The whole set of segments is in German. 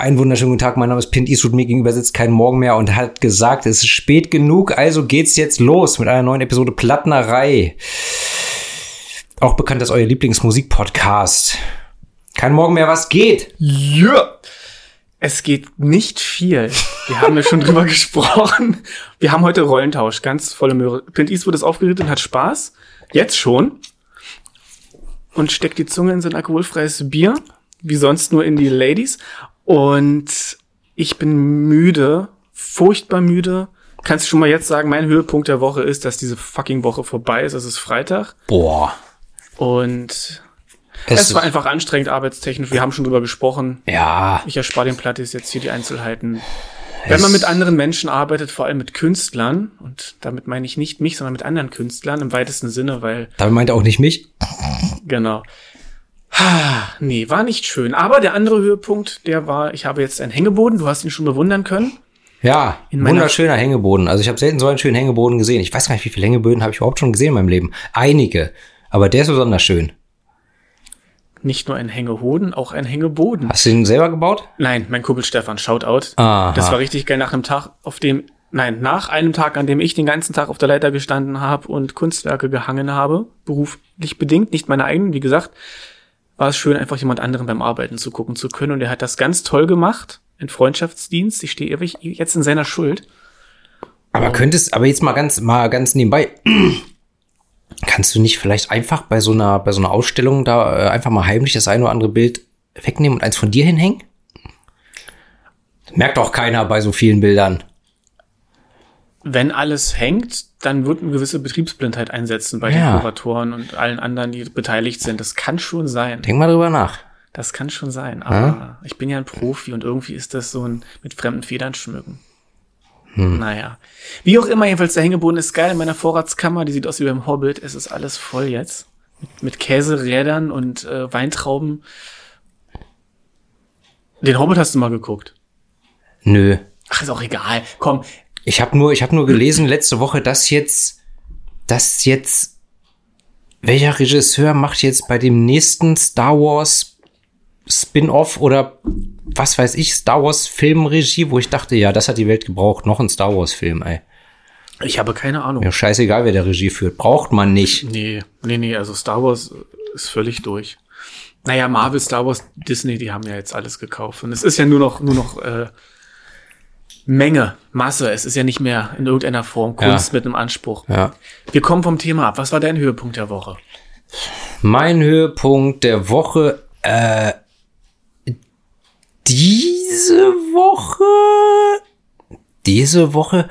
Einen wunderschönen guten Tag, mein Name ist Pint Eastwood, mir gegenüber sitzt kein Morgen mehr und hat gesagt, es ist spät genug, also geht's jetzt los mit einer neuen Episode Plattnerei. Auch bekannt als euer Lieblingsmusikpodcast. Kein Morgen mehr, was geht? Ja. Es geht nicht viel. Wir haben ja schon drüber gesprochen. Wir haben heute Rollentausch, ganz volle Möhre. Pint Eastwood ist aufgeregt und hat Spaß. Jetzt schon. Und steckt die Zunge in sein alkoholfreies Bier. Wie sonst nur in die Ladies. Und ich bin müde. Furchtbar müde. Kannst du schon mal jetzt sagen, mein Höhepunkt der Woche ist, dass diese fucking Woche vorbei ist. Es ist Freitag. Boah. Und es, es war einfach anstrengend arbeitstechnisch. Wir haben schon drüber gesprochen. Ja. Ich erspare den Plattis jetzt hier die Einzelheiten. Wenn man mit anderen Menschen arbeitet, vor allem mit Künstlern, und damit meine ich nicht mich, sondern mit anderen Künstlern im weitesten Sinne, weil. Damit meint er auch nicht mich? Genau. Nee, war nicht schön. Aber der andere Höhepunkt, der war, ich habe jetzt einen Hängeboden, du hast ihn schon bewundern können. Ja, ein wunderschöner Hängeboden. Also ich habe selten so einen schönen Hängeboden gesehen. Ich weiß gar nicht, wie viele Hängeböden habe ich überhaupt schon gesehen in meinem Leben. Einige. Aber der ist besonders schön. Nicht nur ein Hängehoden, auch ein Hängeboden. Hast du ihn selber gebaut? Nein, mein Kumpel Stefan, Shoutout. Aha. Das war richtig geil nach einem Tag, auf dem, nein, nach einem Tag, an dem ich den ganzen Tag auf der Leiter gestanden habe und Kunstwerke gehangen habe, beruflich bedingt, nicht meine eigenen, wie gesagt, war es schön, einfach jemand anderen beim Arbeiten zu gucken zu können. Und er hat das ganz toll gemacht, in Freundschaftsdienst. Ich stehe ewig jetzt in seiner Schuld. Aber könntest, aber jetzt mal ganz, mal ganz nebenbei. Kannst du nicht vielleicht einfach bei so einer, bei so einer Ausstellung da äh, einfach mal heimlich das ein oder andere Bild wegnehmen und eins von dir hinhängen? Merkt doch keiner bei so vielen Bildern. Wenn alles hängt, dann wird eine gewisse Betriebsblindheit einsetzen bei Ja. den Kuratoren und allen anderen, die beteiligt sind. Das kann schon sein. Denk mal drüber nach. Das kann schon sein. Aber ich bin ja ein Profi und irgendwie ist das so ein mit fremden Federn schmücken. Naja. Wie auch immer, jedenfalls der Hängeboden ist geil in meiner Vorratskammer. Die sieht aus wie beim Hobbit. Es ist alles voll jetzt. Mit, mit Käserädern und äh, Weintrauben. Den Hobbit hast du mal geguckt. Nö. Ach, ist auch egal. Komm, Ich habe nur, ich habe nur gelesen letzte Woche, dass jetzt, dass jetzt, welcher Regisseur macht jetzt bei dem nächsten Star Wars Spin-off oder was weiß ich, Star Wars Filmregie, wo ich dachte, ja, das hat die Welt gebraucht, noch ein Star Wars Film, ey. ich habe keine Ahnung. Mir scheißegal, wer der Regie führt, braucht man nicht. Nee, nee, nee, also Star Wars ist völlig durch. Naja, Marvel, Star Wars, Disney, die haben ja jetzt alles gekauft. Und es ist ja nur noch, nur noch äh, Menge, Masse. Es ist ja nicht mehr in irgendeiner Form Kunst Ja. mit einem Anspruch. Ja. Wir kommen vom Thema ab. Was war dein Höhepunkt der Woche? Mein Höhepunkt der Woche, äh, diese Woche, diese Woche,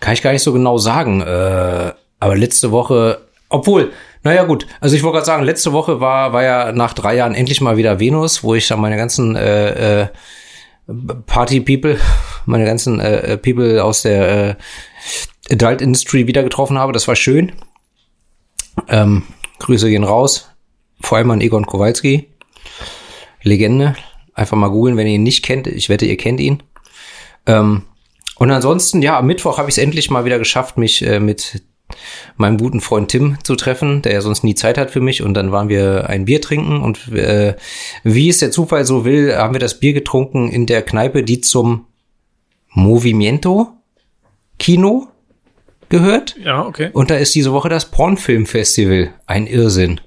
kann ich gar nicht so genau sagen, äh, aber letzte Woche, obwohl, naja gut, also ich wollte gerade sagen, letzte Woche war, war ja nach drei Jahren endlich mal wieder Venus, wo ich dann meine ganzen äh, äh, Party-People, meine ganzen äh, äh, People aus der äh, Adult Industry wieder getroffen habe. Das war schön. Ähm, Grüße gehen raus. Vor allem an Egon Kowalski. Legende. Einfach mal googeln, wenn ihr ihn nicht kennt. Ich wette, ihr kennt ihn. Ähm, und ansonsten, ja, am Mittwoch habe ich es endlich mal wieder geschafft, mich äh, mit meinem guten Freund Tim zu treffen, der ja sonst nie Zeit hat für mich. Und dann waren wir ein Bier trinken und äh, wie es der Zufall so will, haben wir das Bier getrunken in der Kneipe, die zum Movimiento Kino gehört. Ja, okay. Und da ist diese Woche das Pornfilmfestival. Ein Irrsinn.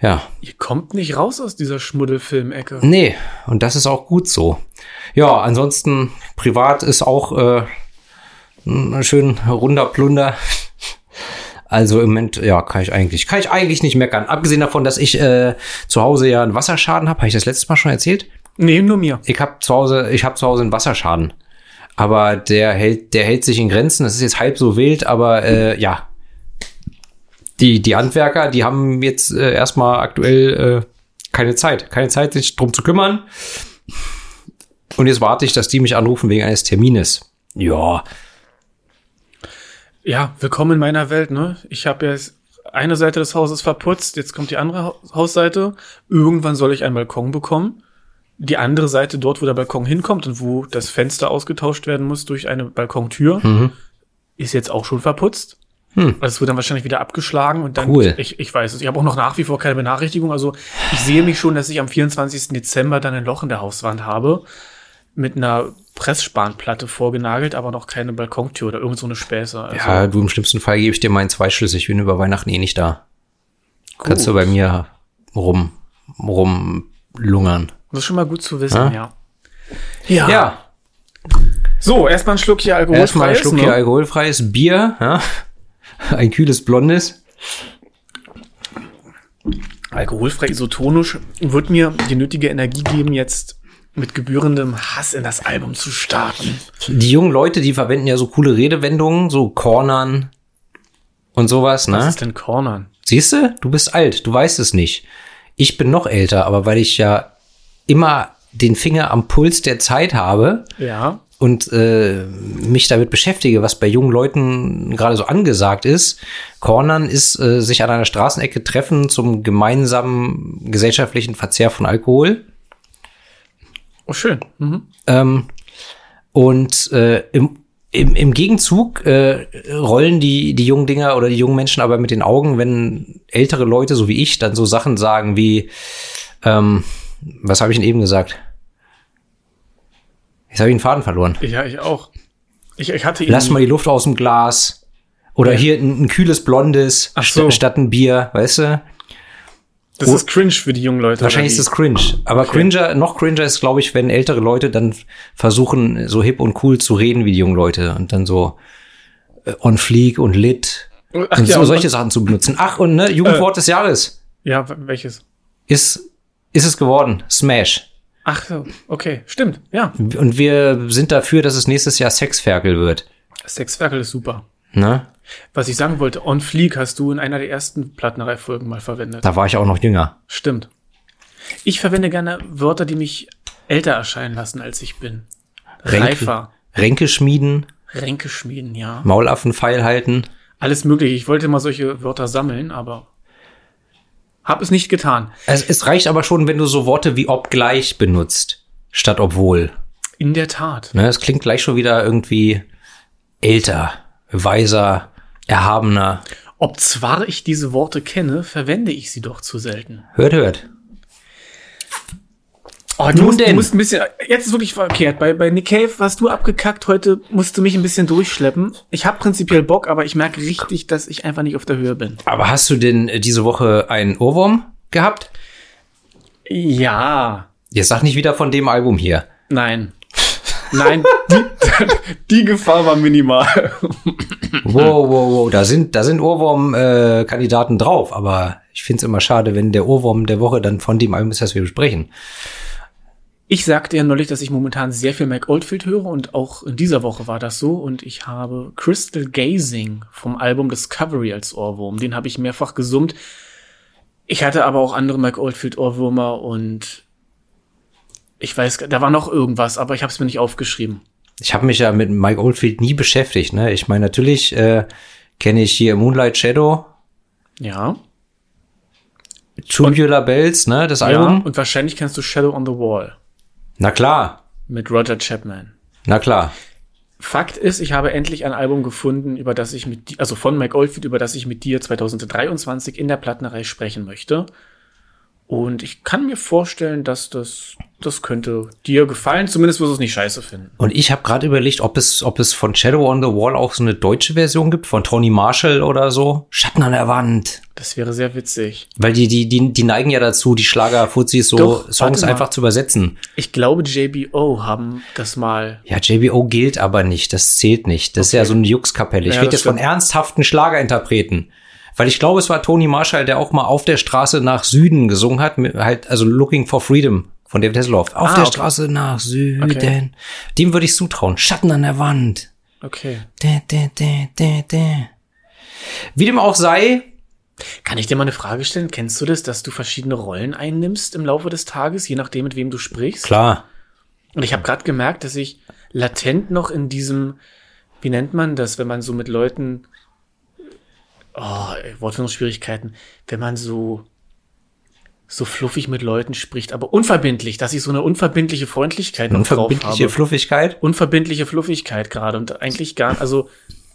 Ja, Ihr kommt nicht raus aus dieser Schmuddelfilmecke. nee, und das ist auch gut so. Ja, ansonsten privat ist auch äh, ein schön runder Plunder. Also im Moment, ja, kann ich eigentlich, kann ich eigentlich nicht meckern. Abgesehen davon, dass ich äh, zu Hause ja einen Wasserschaden habe, habe ich das letztes Mal schon erzählt. Nee, nur mir. Ich habe zu Hause, ich habe zu Hause einen Wasserschaden. Aber der hält, der hält sich in Grenzen. Das ist jetzt halb so wild, aber äh, ja. Die, die Handwerker, die haben jetzt äh, erstmal aktuell äh, keine Zeit. Keine Zeit, sich drum zu kümmern. Und jetzt warte ich, dass die mich anrufen wegen eines Termines. Ja. Ja, willkommen in meiner Welt, ne? Ich habe jetzt eine Seite des Hauses verputzt, jetzt kommt die andere Ha- Hausseite. Irgendwann soll ich einen Balkon bekommen. Die andere Seite, dort, wo der Balkon hinkommt und wo das Fenster ausgetauscht werden muss durch eine Balkontür, ist jetzt auch schon verputzt. Hm. Also es wird dann wahrscheinlich wieder abgeschlagen und dann, Cool. ich, ich weiß es, ich habe auch noch nach wie vor keine Benachrichtigung. Also ich sehe mich schon, dass ich am 24. Dezember dann ein Loch in der Hauswand habe mit einer Pressspanplatte vorgenagelt, aber noch keine Balkontür oder irgend so eine Späße. Also, Ja, du im schlimmsten Fall gebe ich dir meinen Zweischlüssel. Ich bin über Weihnachten eh nicht da. gut. Kannst du bei mir rum, rumlungern. Das ist schon mal gut zu wissen, Ja? ja. Ja. Ja, So, erstmal ein Schluck hier alkoholfreies. erstmal ein Schluck ne? hier alkoholfreies Bier. Ja? Ein kühles Blondes. Alkoholfrei isotonisch wird mir die nötige Energie geben, jetzt mit gebührendem Hass in das Album zu starten. Die jungen Leute, die verwenden ja so coole Redewendungen, so Cornern und sowas, Was ne? ist denn Cornern? Siehst du? Du bist alt, du weißt es nicht. Ich bin noch älter, aber weil ich ja immer den Finger am Puls der Zeit habe Ja. und äh, mich damit beschäftige, was bei jungen Leuten gerade so angesagt ist. Cornern ist äh, sich an einer Straßenecke treffen zum gemeinsamen gesellschaftlichen Verzehr von Alkohol. Oh, schön. Mhm. Ähm, und äh, im, im, im Gegenzug äh, rollen die, die jungen Dinger oder die jungen Menschen aber mit den Augen, wenn ältere Leute, so wie ich, dann so Sachen sagen wie, ähm, was habe ich denn eben gesagt? Jetzt habe ich den Faden verloren. Ja, ich auch. Ich, ich hatte Lass mal die Luft aus dem Glas. Oder hier ein, ein kühles Blondes so. statt ein Bier, weißt du? Das ist cringe für die jungen Leute. Wahrscheinlich ist es cringe. Aber Okay. cringer, noch cringer ist, glaube ich, wenn ältere Leute dann versuchen, so hip und cool zu reden wie die jungen Leute und dann so äh, on fleek und lit? Ach, und ja, so solche Sachen zu benutzen. Ach, und ne, Jugendwort des Jahres Ja, welches? ist, ist es geworden. Smash. Ach so, okay, stimmt. Ja, Und wir sind dafür, dass es nächstes Jahr Sexferkel wird. Sexferkel ist super. Ne? Was ich sagen wollte, On Fleek hast du in einer der ersten Plattenreihe-Folgen mal verwendet. Da war ich auch noch jünger. Stimmt. Ich verwende gerne Wörter, die mich älter erscheinen lassen, als ich bin. Reifer. Ränke schmieden, Ränke schmieden, ja. Maulaffenpfeil halten. Alles mögliche. Ich wollte mal solche Wörter sammeln, aber hab es nicht getan. Es, es reicht aber schon, wenn du so Worte wie obgleich benutzt, statt obwohl. In der Tat. Ne, es klingt gleich schon wieder irgendwie älter, weiser, erhabener. Ob zwar ich diese Worte kenne, verwende ich sie doch zu selten. Hört, hört. Oh, Nun musst, denn? Du musst ein bisschen, jetzt ist wirklich verkehrt. Bei, bei Nick Cave warst du abgekackt, heute musst du mich ein bisschen durchschleppen. Ich habe prinzipiell Bock, aber ich merke richtig, dass ich einfach nicht auf der Höhe bin. Aber hast du denn äh, diese Woche einen Ohrwurm gehabt? Ja. Jetzt sag nicht wieder von dem Album hier. Nein. Nein, die, die Gefahr war minimal. Wow, wow, wow. Da sind, da sind Ohrwurm-Kandidaten drauf, aber ich find's immer schade, wenn der Ohrwurm der Woche dann von dem Album ist, das wir besprechen. Ich sagte ja neulich, dass ich momentan sehr viel Mike Oldfield höre und auch in dieser Woche war das so und ich habe Crystal Gazing vom Album Discovery als Ohrwurm. Den habe ich mehrfach gesummt. Ich hatte aber auch andere Mike Oldfield Ohrwürmer und ich weiß, da war noch irgendwas, aber ich habe es mir nicht aufgeschrieben. Ich habe mich ja mit Mike Oldfield nie beschäftigt. Ne? Ich meine, natürlich äh, kenne ich hier Moonlight Shadow, Ja. Tubular Bells, ne, das Ja, Album. und wahrscheinlich kennst du Shadow on the Wall Na klar, mit Roger Chapman. na klar. Fakt ist, ich habe endlich ein Album gefunden, über das ich mit, also von Mike Oldfield, über das ich mit dir 2023 in der Plattenreihe sprechen möchte. Und ich kann mir vorstellen, dass das, das könnte dir gefallen. Zumindest wirst du es nicht scheiße finden. Und ich habe gerade überlegt, ob es, ob es von Shadow on the Wall auch so eine deutsche Version gibt, von Tony Marshall oder so. Schatten an der Wand. Das wäre sehr witzig. Weil die, die, die, die neigen ja dazu, die Schlager-Fuzis so Doch, Songs einfach zu übersetzen. Ich glaube, JBO haben das mal. Ja, JBO gilt aber nicht, das zählt nicht. Das ist ja so eine Juxkapelle. Ich Ja, rede jetzt von stimmt. ernsthaften Schlagerinterpreten. Weil ich glaube, es war Tony Marshall, der auch mal auf der Straße nach Süden gesungen hat, mit halt, also Looking for Freedom von David Hasselhoff. Auf Ah, der okay. Straße nach Süden. Okay. Dem würde ich zutrauen. Schatten an der Wand. Okay. Dä, dä, dä, dä, dä. Wie dem auch sei, Kann ich dir mal eine Frage stellen? Kennst du das, dass du verschiedene Rollen einnimmst im Laufe des Tages, je nachdem, mit wem du sprichst? klar, Und ich habe gerade gemerkt, dass ich latent noch in diesem, wie nennt man das, wenn man so mit Leuten, oh, Wortfindungsschwierigkeiten, wenn man so so fluffig mit Leuten spricht, aber unverbindlich, dass ich so eine unverbindliche Freundlichkeit noch drauf unverbindliche habe. Fluffigkeit. unverbindliche Fluffigkeit gerade und eigentlich gar, also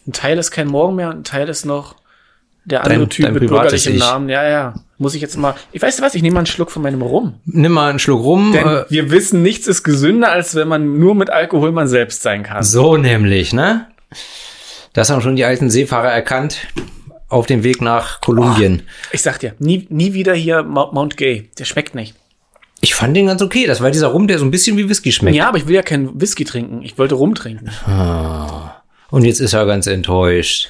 Ein Teil ist kein Morgen mehr, ein Teil ist noch der andere Dein- Typ dein mit bürgerlichem Ich. Namen. Ja, ja. Muss ich jetzt mal. Ich weiß was, ich nehme mal einen Schluck von meinem Rum. Nimm mal einen Schluck rum. Denn Äh, wir wissen, nichts ist gesünder, als wenn man nur mit Alkohol man selbst sein kann. so nämlich, ne? Das haben schon die alten Seefahrer erkannt auf dem Weg nach Kolumbien. Ich sag dir, nie, nie wieder hier Mount Gay. Der schmeckt nicht. Ich fand den ganz okay. Das war dieser Rum, der so ein bisschen wie Whisky schmeckt. Ja, aber ich will ja keinen Whisky trinken. Ich wollte Rum trinken. Und jetzt ist er ganz enttäuscht.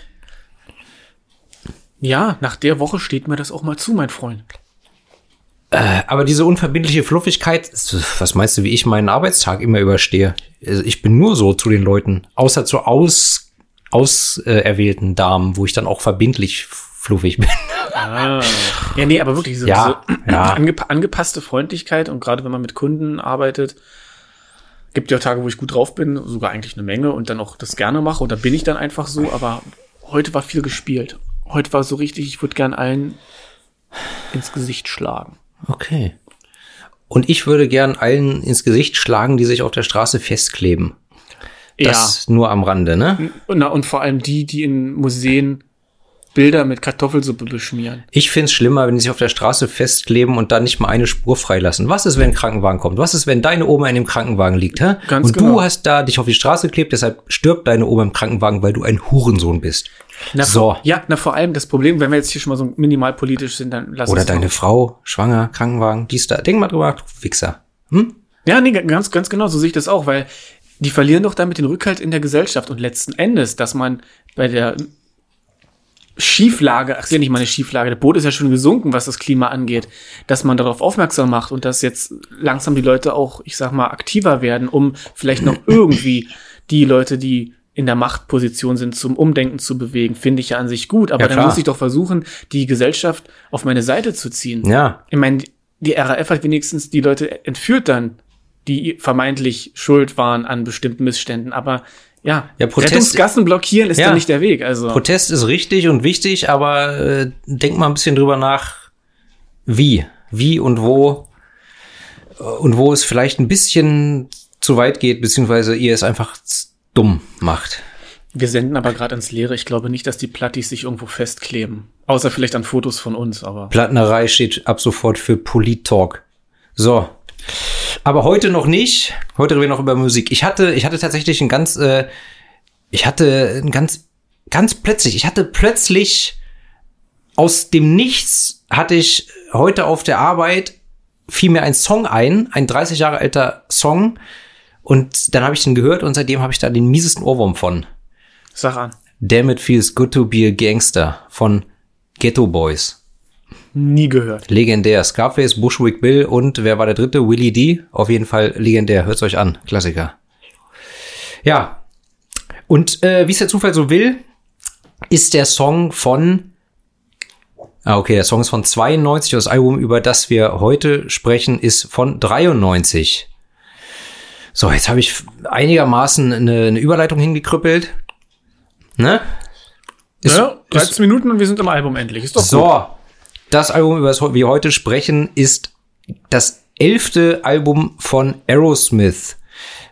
Ja, nach der Woche steht mir das auch mal zu, mein Freund. Aber diese unverbindliche Fluffigkeit, was meinst du, wie ich meinen Arbeitstag immer überstehe? Also ich bin nur so zu den Leuten, außer zu aus, auserwählten Damen, wo ich dann auch verbindlich fluffig bin. Ja, nee, aber wirklich so Ja, diese ja. angepa angepasste Freundlichkeit und gerade wenn man mit Kunden arbeitet, gibt ja Tage, wo ich gut drauf bin, sogar eigentlich eine Menge und dann auch das gerne mache und da bin ich dann einfach so, aber heute war viel gespielt. Heute war so richtig, ich würde gern allen ins Gesicht schlagen. Okay. Und ich würde gern allen ins Gesicht schlagen, die sich auf der Straße festkleben. Das nur am Rande, ne? ja. Na, und vor allem die, die in Museen Bilder mit Kartoffelsuppe beschmieren. Ich find's schlimmer, wenn die sich auf der Straße festkleben und dann nicht mal eine Spur freilassen. Was ist, wenn ein Krankenwagen kommt? Was ist, wenn deine Oma in dem Krankenwagen liegt, hä? Ganz und genau. du hast da dich auf die Straße geklebt, deshalb stirbt deine Oma im Krankenwagen, weil du ein Hurensohn bist. Na, So. Ja, na vor allem das Problem, wenn wir jetzt hier schon mal so minimal politisch sind, dann lass Oder deine Frau, schwanger, Krankenwagen, dies da. Denk mal drüber, Wichser. Hm? Ja, nee, ganz, ganz genau, so sehe ich das auch, weil die verlieren doch damit den Rückhalt in der Gesellschaft und letzten Endes, dass man bei der Schieflage, ach, ist ja nicht mal eine Schieflage, der Boot ist ja schon gesunken, was das Klima angeht, dass man darauf aufmerksam macht und dass jetzt langsam die Leute auch, ich sag mal, aktiver werden, um vielleicht noch irgendwie die Leute, die in der Machtposition sind, zum Umdenken zu bewegen, finde ich ja an sich gut. Aber Ja, dann muss ich doch versuchen, die Gesellschaft auf meine Seite zu ziehen. Ja. Ich meine, die RAF hat wenigstens die Leute entführt dann, die vermeintlich schuld waren an bestimmten Missständen. Aber ja, Ja, Protest- Rettungsgassen blockieren ist Ja. dann nicht der Weg. Also Protest ist richtig und wichtig, aber äh, denk mal ein bisschen drüber nach, wie, wie und wo äh, und wo es vielleicht ein bisschen zu weit geht, beziehungsweise ihr es einfach dumm macht. wir senden aber gerade ins Leere. Ich glaube nicht, dass die Plattis sich irgendwo festkleben. Außer vielleicht an Fotos von uns, aber. Plattnerei steht ab sofort für Polit-Talk. So. Aber heute noch nicht. Heute reden wir noch über Musik. Ich hatte, ich hatte tatsächlich ein ganz, äh, ich hatte ein ganz, ganz plötzlich, ich hatte plötzlich aus dem Nichts hatte ich heute auf der Arbeit fiel mir ein Song ein, ein 30 Jahre alter Song. Und dann habe ich den gehört und seitdem habe ich da den miesesten Ohrwurm von. Sag an. Damn it feels good to be a gangster von Ghetto Boys. Nie gehört. Legendär. Scarface, Bushwick Bill und wer war der dritte? Willie D. Auf jeden Fall legendär. Hört's euch an. Klassiker. Ja. Und äh, wie es der Zufall so will, ist der Song von. Ah, okay, der Song ist von 92. Das Album, über das wir heute sprechen, ist von 93. So, jetzt habe ich einigermaßen eine, eine Überleitung hingekrüppelt. Ne? Ist- ja, 13 Minuten und wir sind im Album endlich. Ist doch gut. Das Album, über das wir heute sprechen, ist das elfte Album von Aerosmith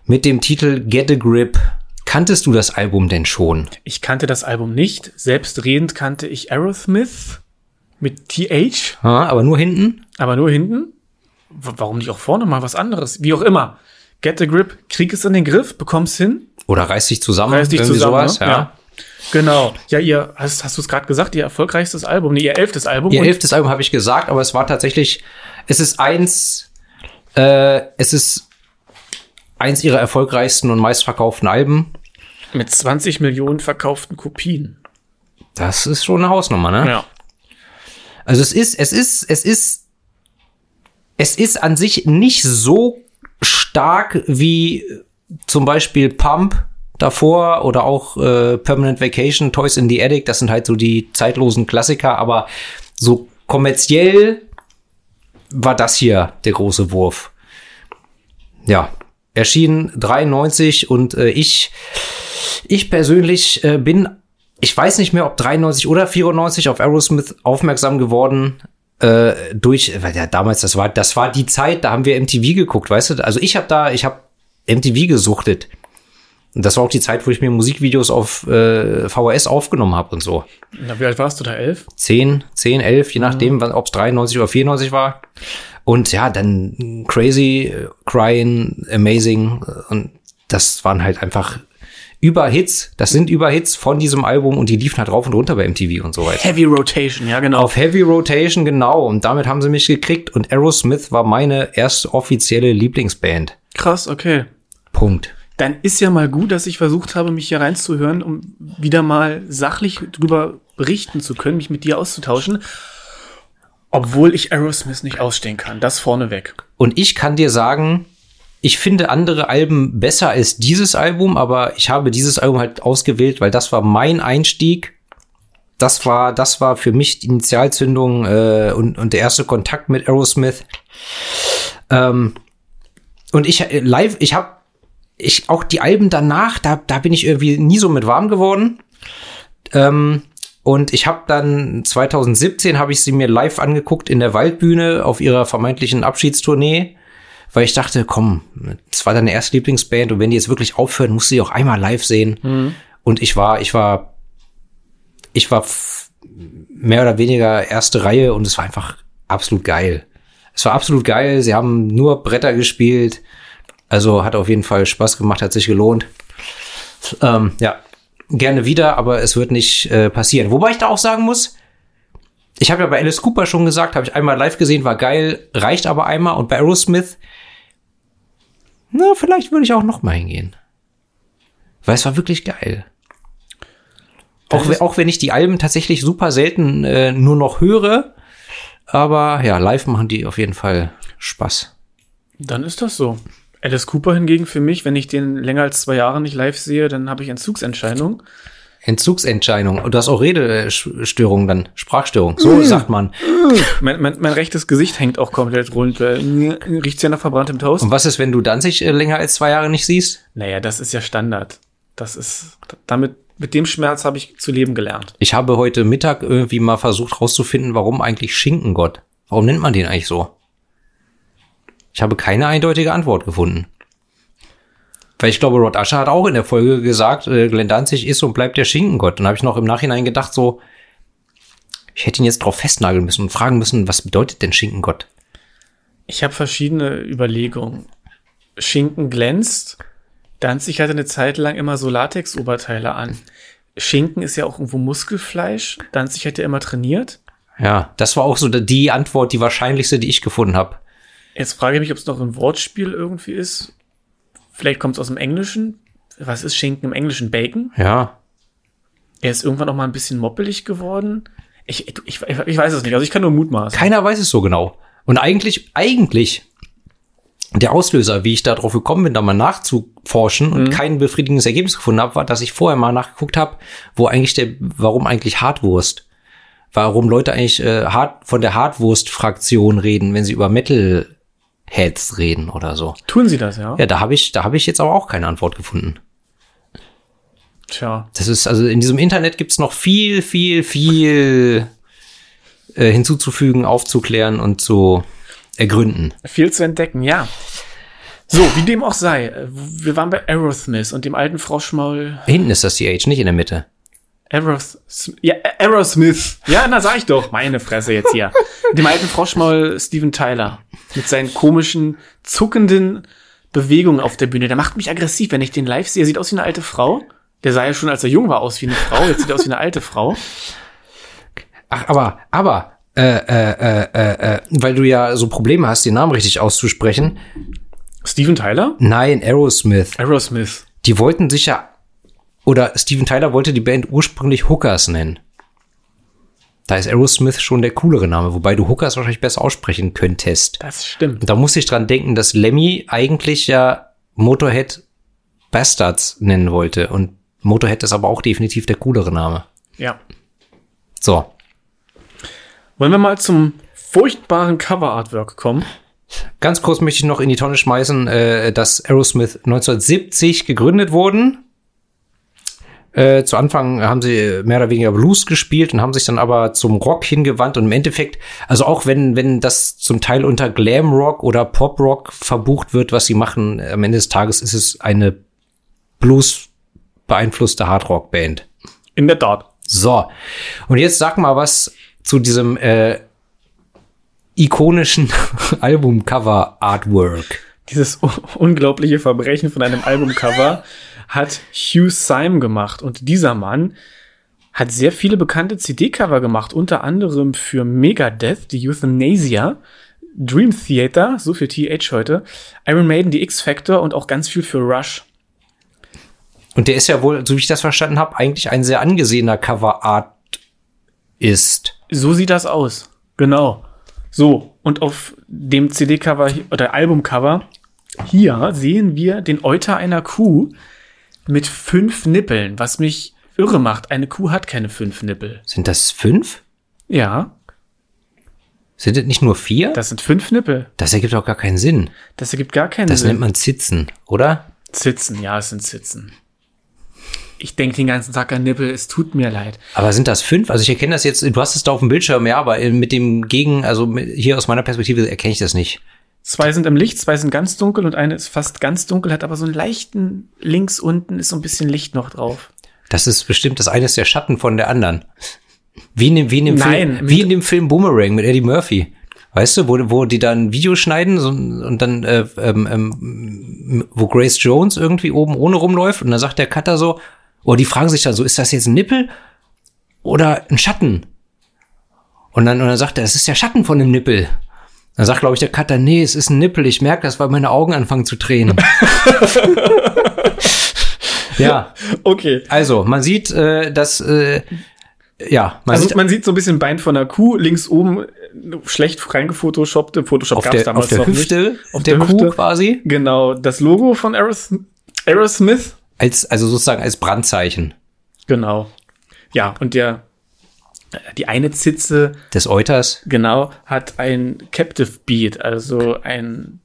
mit dem Titel Get a Grip. Kanntest du das Album denn schon? Ich kannte das Album nicht. Selbstredend kannte ich Aerosmith mit TH, Ah, aber nur hinten? aber nur hinten. Warum nicht auch vorne mal was anderes? Wie auch immer. Get the grip, krieg es in den Griff, bekomm's hin, Oder reiß dich zusammen? reiß dich zusammen. sowas, ne? ja. Genau. Ja, ihr, hast, hast du es gerade gesagt, ihr erfolgreichstes Album, nee, ihr elftes Album. Ihr elftes Album habe ich gesagt, aber es war tatsächlich, es ist eins, äh, es ist eins ihrer erfolgreichsten und meistverkauften Alben. mit 20 Millionen verkauften Kopien. Das ist schon eine Hausnummer, ne? Ja. Also es ist, es ist, es ist, es ist an sich nicht so stark wie zum Beispiel Pump davor oder auch äh, Permanent Vacation, Toys in the Attic. Das sind halt so die zeitlosen Klassiker, aber so kommerziell war das hier der große Wurf. Ja, erschien 93 und äh, ich, ich persönlich äh, bin, ich weiß nicht mehr, ob 93 oder 94 auf Aerosmith aufmerksam geworden äh, durch, weil ja damals das war, das war die Zeit, da haben wir MTV geguckt, weißt du? Also ich habe da, ich habe MTV gesuchtet. Und das war auch die Zeit, wo ich mir Musikvideos auf äh, VHS aufgenommen habe und so. Na, wie alt warst du da? Elf? 10, 10, 11, je nachdem, ob es 93 oder 94 war. Und ja, dann Crazy, Crying, Amazing. Und das waren halt einfach Überhits. Das sind Überhits von diesem Album und die liefen halt rauf und runter bei MTV und so weiter. Heavy Rotation, ja genau. Auf Heavy Rotation, genau. Und damit haben sie mich gekriegt. Und Aerosmith war meine erste offizielle Lieblingsband. Krass, okay. Punkt. Dann ist ja mal gut, dass ich versucht habe, mich hier reinzuhören, um wieder mal sachlich drüber berichten zu können, mich mit dir auszutauschen. Obwohl ich Aerosmith nicht ausstehen kann. Das vorneweg. Und ich kann dir sagen, ich finde andere Alben besser als dieses Album, aber ich habe dieses Album halt ausgewählt, weil das war mein Einstieg. Das war, das war für mich die Initialzündung äh, und, und der erste Kontakt mit Aerosmith. Ähm, und ich äh, live, ich habe ich auch die Alben danach, da, da bin ich irgendwie nie so mit warm geworden. Ähm, und ich habe dann 2017 habe ich sie mir live angeguckt in der Waldbühne auf ihrer vermeintlichen Abschiedstournee, weil ich dachte, komm, das war deine erste Lieblingsband und wenn die jetzt wirklich aufhören, musst du sie auch einmal live sehen. Und ich war, ich war, ich war mehr oder weniger erste Reihe und es war einfach absolut geil. Es war absolut geil. Sie haben nur Bretter gespielt. Also hat auf jeden Fall Spaß gemacht, hat sich gelohnt. Ähm, ja, gerne wieder, aber es wird nicht äh, passieren. Wobei ich da auch sagen muss, ich habe ja bei Alice Cooper schon gesagt, habe ich einmal live gesehen, war geil, reicht aber einmal. Und bei Aerosmith, na, vielleicht würde ich auch noch mal hingehen. Weil es war wirklich geil. Auch, auch wenn ich die Alben tatsächlich super selten äh, nur noch höre. Aber ja, live machen die auf jeden Fall Spaß. Dann ist das so. Alice Cooper hingegen für mich, wenn ich den länger als zwei Jahre nicht live sehe, dann habe ich Entzugsentscheidung. Entzugserscheinung. Und du hast auch Redestörungen dann, Sprachstörung. So sagt man. Mein, mein, mein rechtes Gesicht hängt auch komplett runter. Riecht's ja nach verbranntem Toast? Und was ist, wenn du Danzig äh, länger als zwei Jahre nicht siehst? Naja, das ist ja Standard. Das ist, damit, mit dem Schmerz habe ich zu leben gelernt. Ich habe heute Mittag irgendwie mal versucht rauszufinden, warum eigentlich Schinkengott. Warum nennt man den eigentlich so? Ich habe keine eindeutige Antwort gefunden. Weil ich glaube, Rod Asher hat auch in der Folge gesagt, äh, Glenn Danzig ist und bleibt der Schinkengott. Und habe ich noch im Nachhinein gedacht, so, ich hätte ihn jetzt drauf festnageln müssen und fragen müssen, was bedeutet denn Schinkengott? Ich habe verschiedene Überlegungen. Schinken glänzt. Danzig hatte eine Zeit lang immer so Latex-Oberteile an. Schinken ist ja auch irgendwo Muskelfleisch. Danzig hat ja immer trainiert. Ja, das war auch so die Antwort, die wahrscheinlichste, die ich gefunden habe. Jetzt frage ich mich, ob es noch ein Wortspiel irgendwie ist. Vielleicht kommt es aus dem Englischen. Was ist Schinken im Englischen? Bacon? Ja, Er ist irgendwann noch mal ein bisschen moppelig geworden. Ich, ich, ich, weiß es nicht. Also ich kann nur mutmaßen. Keiner weiß es so genau. Und eigentlich, eigentlich, der Auslöser, wie ich da drauf gekommen bin, da mal nachzuforschen und kein befriedigendes Ergebnis gefunden habe, war, dass ich vorher mal nachgeguckt habe, wo eigentlich der, warum eigentlich Hartwurst? Warum Leute eigentlich äh, hart, von der Hartwurst-Fraktion reden, wenn sie über Metal-Heads reden oder so. Tun sie das, ja? Ja, da habe ich, da habe ich jetzt aber auch keine Antwort gefunden. Tja. Das ist, also in diesem Internet gibt's noch viel, viel, viel äh, hinzuzufügen, aufzuklären und zu ergründen. Viel zu entdecken, ja. So, wie dem auch sei. äh, Wir waren bei Aerosmith und dem alten Froschmaul Hinten ist das CH, nicht in der Mitte. Aerosmith. Ja, Aerosmith. Ja, na sag ich doch. Meine Fresse jetzt hier. dem alten Froschmaul Steven Tyler. Mit seinen komischen, zuckenden Bewegungen auf der Bühne. Der macht mich aggressiv, wenn ich den live sehe. Er sieht aus wie eine alte Frau. Der sah ja schon, als er jung war, aus wie eine Frau. Jetzt sieht er aus wie eine alte Frau. Ach, aber, aber, äh, äh, äh, äh, äh, weil du ja so Probleme hast, den Namen richtig auszusprechen. Steven Tyler? Nein, Aerosmith. Aerosmith. Die wollten sich ja, oder Steven Tyler wollte die Band ursprünglich Hookers nennen. Da ist Aerosmith schon der coolere Name, wobei du Hookers wahrscheinlich besser aussprechen könntest. Das stimmt. Und da muss ich dran denken, dass Lemmy eigentlich ja Motorhead Bastards nennen wollte. Und Motorhead ist aber auch definitiv der coolere Name. Ja. So. Wollen wir mal zum furchtbaren Cover-Artwork kommen? Ganz kurz möchte ich noch in die Tonne schmeißen, äh, dass Aerosmith 1970 gegründet wurden. Äh, zu Anfang haben sie mehr oder weniger Blues gespielt und haben sich dann aber zum Rock hingewandt und im Endeffekt, also auch wenn, wenn das zum Teil unter Glam Rock oder Pop Rock verbucht wird, was sie machen, am Ende des Tages ist es eine Blues beeinflusste Hardrock-Band. In der Tat. So, und jetzt sag mal was zu diesem äh, ikonischen Albumcover-Artwork. Dieses unglaubliche Verbrechen von einem Albumcover hat Hugh Syme gemacht. Und dieser Mann hat sehr viele bekannte CD-Cover gemacht, unter anderem für Megadeth, die Euthanasia, Dream Theater, so viel TH heute, Iron Maiden, die X-Factor und auch ganz viel für Rush. Und der ist ja wohl, so wie ich das verstanden habe, eigentlich ein sehr angesehener Cover-Art ist. So sieht das aus. Genau. So, und auf dem CD-Cover oder Albumcover hier sehen wir den Euter einer Kuh mit fünf Nippeln, was mich irre macht. Eine Kuh hat keine fünf Nippel. Sind das fünf? Ja. Sind das nicht nur vier? Das sind fünf Nippel. Das ergibt auch gar keinen Sinn. Das ergibt gar keinen das Sinn. Das nennt man Zitzen, oder? Zitzen, ja, es sind Zitzen. Ich denke den ganzen Tag an Nippel, es tut mir leid. Aber sind das fünf? Also ich erkenne das jetzt, du hast es da auf dem Bildschirm, ja, aber mit dem Gegen, also hier aus meiner Perspektive erkenne ich das nicht. Zwei sind im Licht, zwei sind ganz dunkel und eine ist fast ganz dunkel, hat aber so einen leichten, links unten ist so ein bisschen Licht noch drauf. Das ist bestimmt, das eine ist der Schatten von der anderen. Wie in dem, wie in dem Nein, Film, wie in dem Film Boomerang mit Eddie Murphy. Weißt du, wo, wo die dann ein Video schneiden so, und dann, äh, ähm, ähm, wo Grace Jones irgendwie oben ohne rumläuft und dann sagt der Cutter so, oder die fragen sich dann so, ist das jetzt ein Nippel oder ein Schatten? Und dann, und dann sagt er, es ist der Schatten von dem Nippel. Dann sagt, glaube ich, der Cutter, nee, es ist ein Nippel. Ich merke das, weil meine Augen anfangen zu tränen. ja. Okay. Also, man sieht, äh, dass, äh, ja, man, also sieht, man sieht so ein bisschen Bein von einer Kuh, links oben schlecht reingefotoshoppt. Im Photoshop auf der, damals auf der noch Hüfte, nicht. Auf der, der Kuh Hüfte. quasi. Genau, das Logo von Aerosmith. Aerosmith. Als, also sozusagen als Brandzeichen. Genau. Ja, und der, die eine Zitze des Euters, genau, hat ein Captive Beat, also ein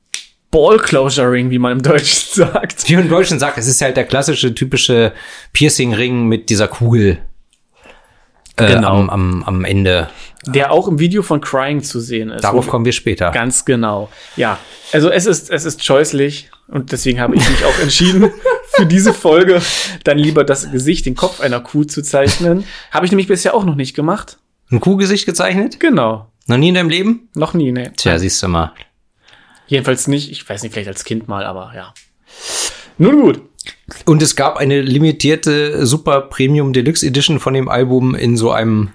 Ball Closure Ring, wie man im Deutschen sagt. Wie man im Deutschen sagt, es ist halt der klassische, typische Piercing-Ring mit dieser Kugel äh, Genau. am, am, am Ende. Der auch im Video von Crying zu sehen ist. Darauf kommen wir später. Ganz genau. Ja, also es ist, es ist scheußlich und deswegen habe ich mich auch entschieden, für diese Folge dann lieber das Gesicht, den Kopf einer Kuh zu zeichnen. Habe ich nämlich bisher auch noch nicht gemacht. Ein Kuhgesicht gezeichnet? Genau. Noch nie in deinem Leben? Noch nie, ne. Tja, siehst du mal. Jedenfalls nicht. Ich weiß nicht, vielleicht als Kind mal, aber ja. Nun gut. Und es gab eine limitierte Super Premium Deluxe Edition von dem Album in so einem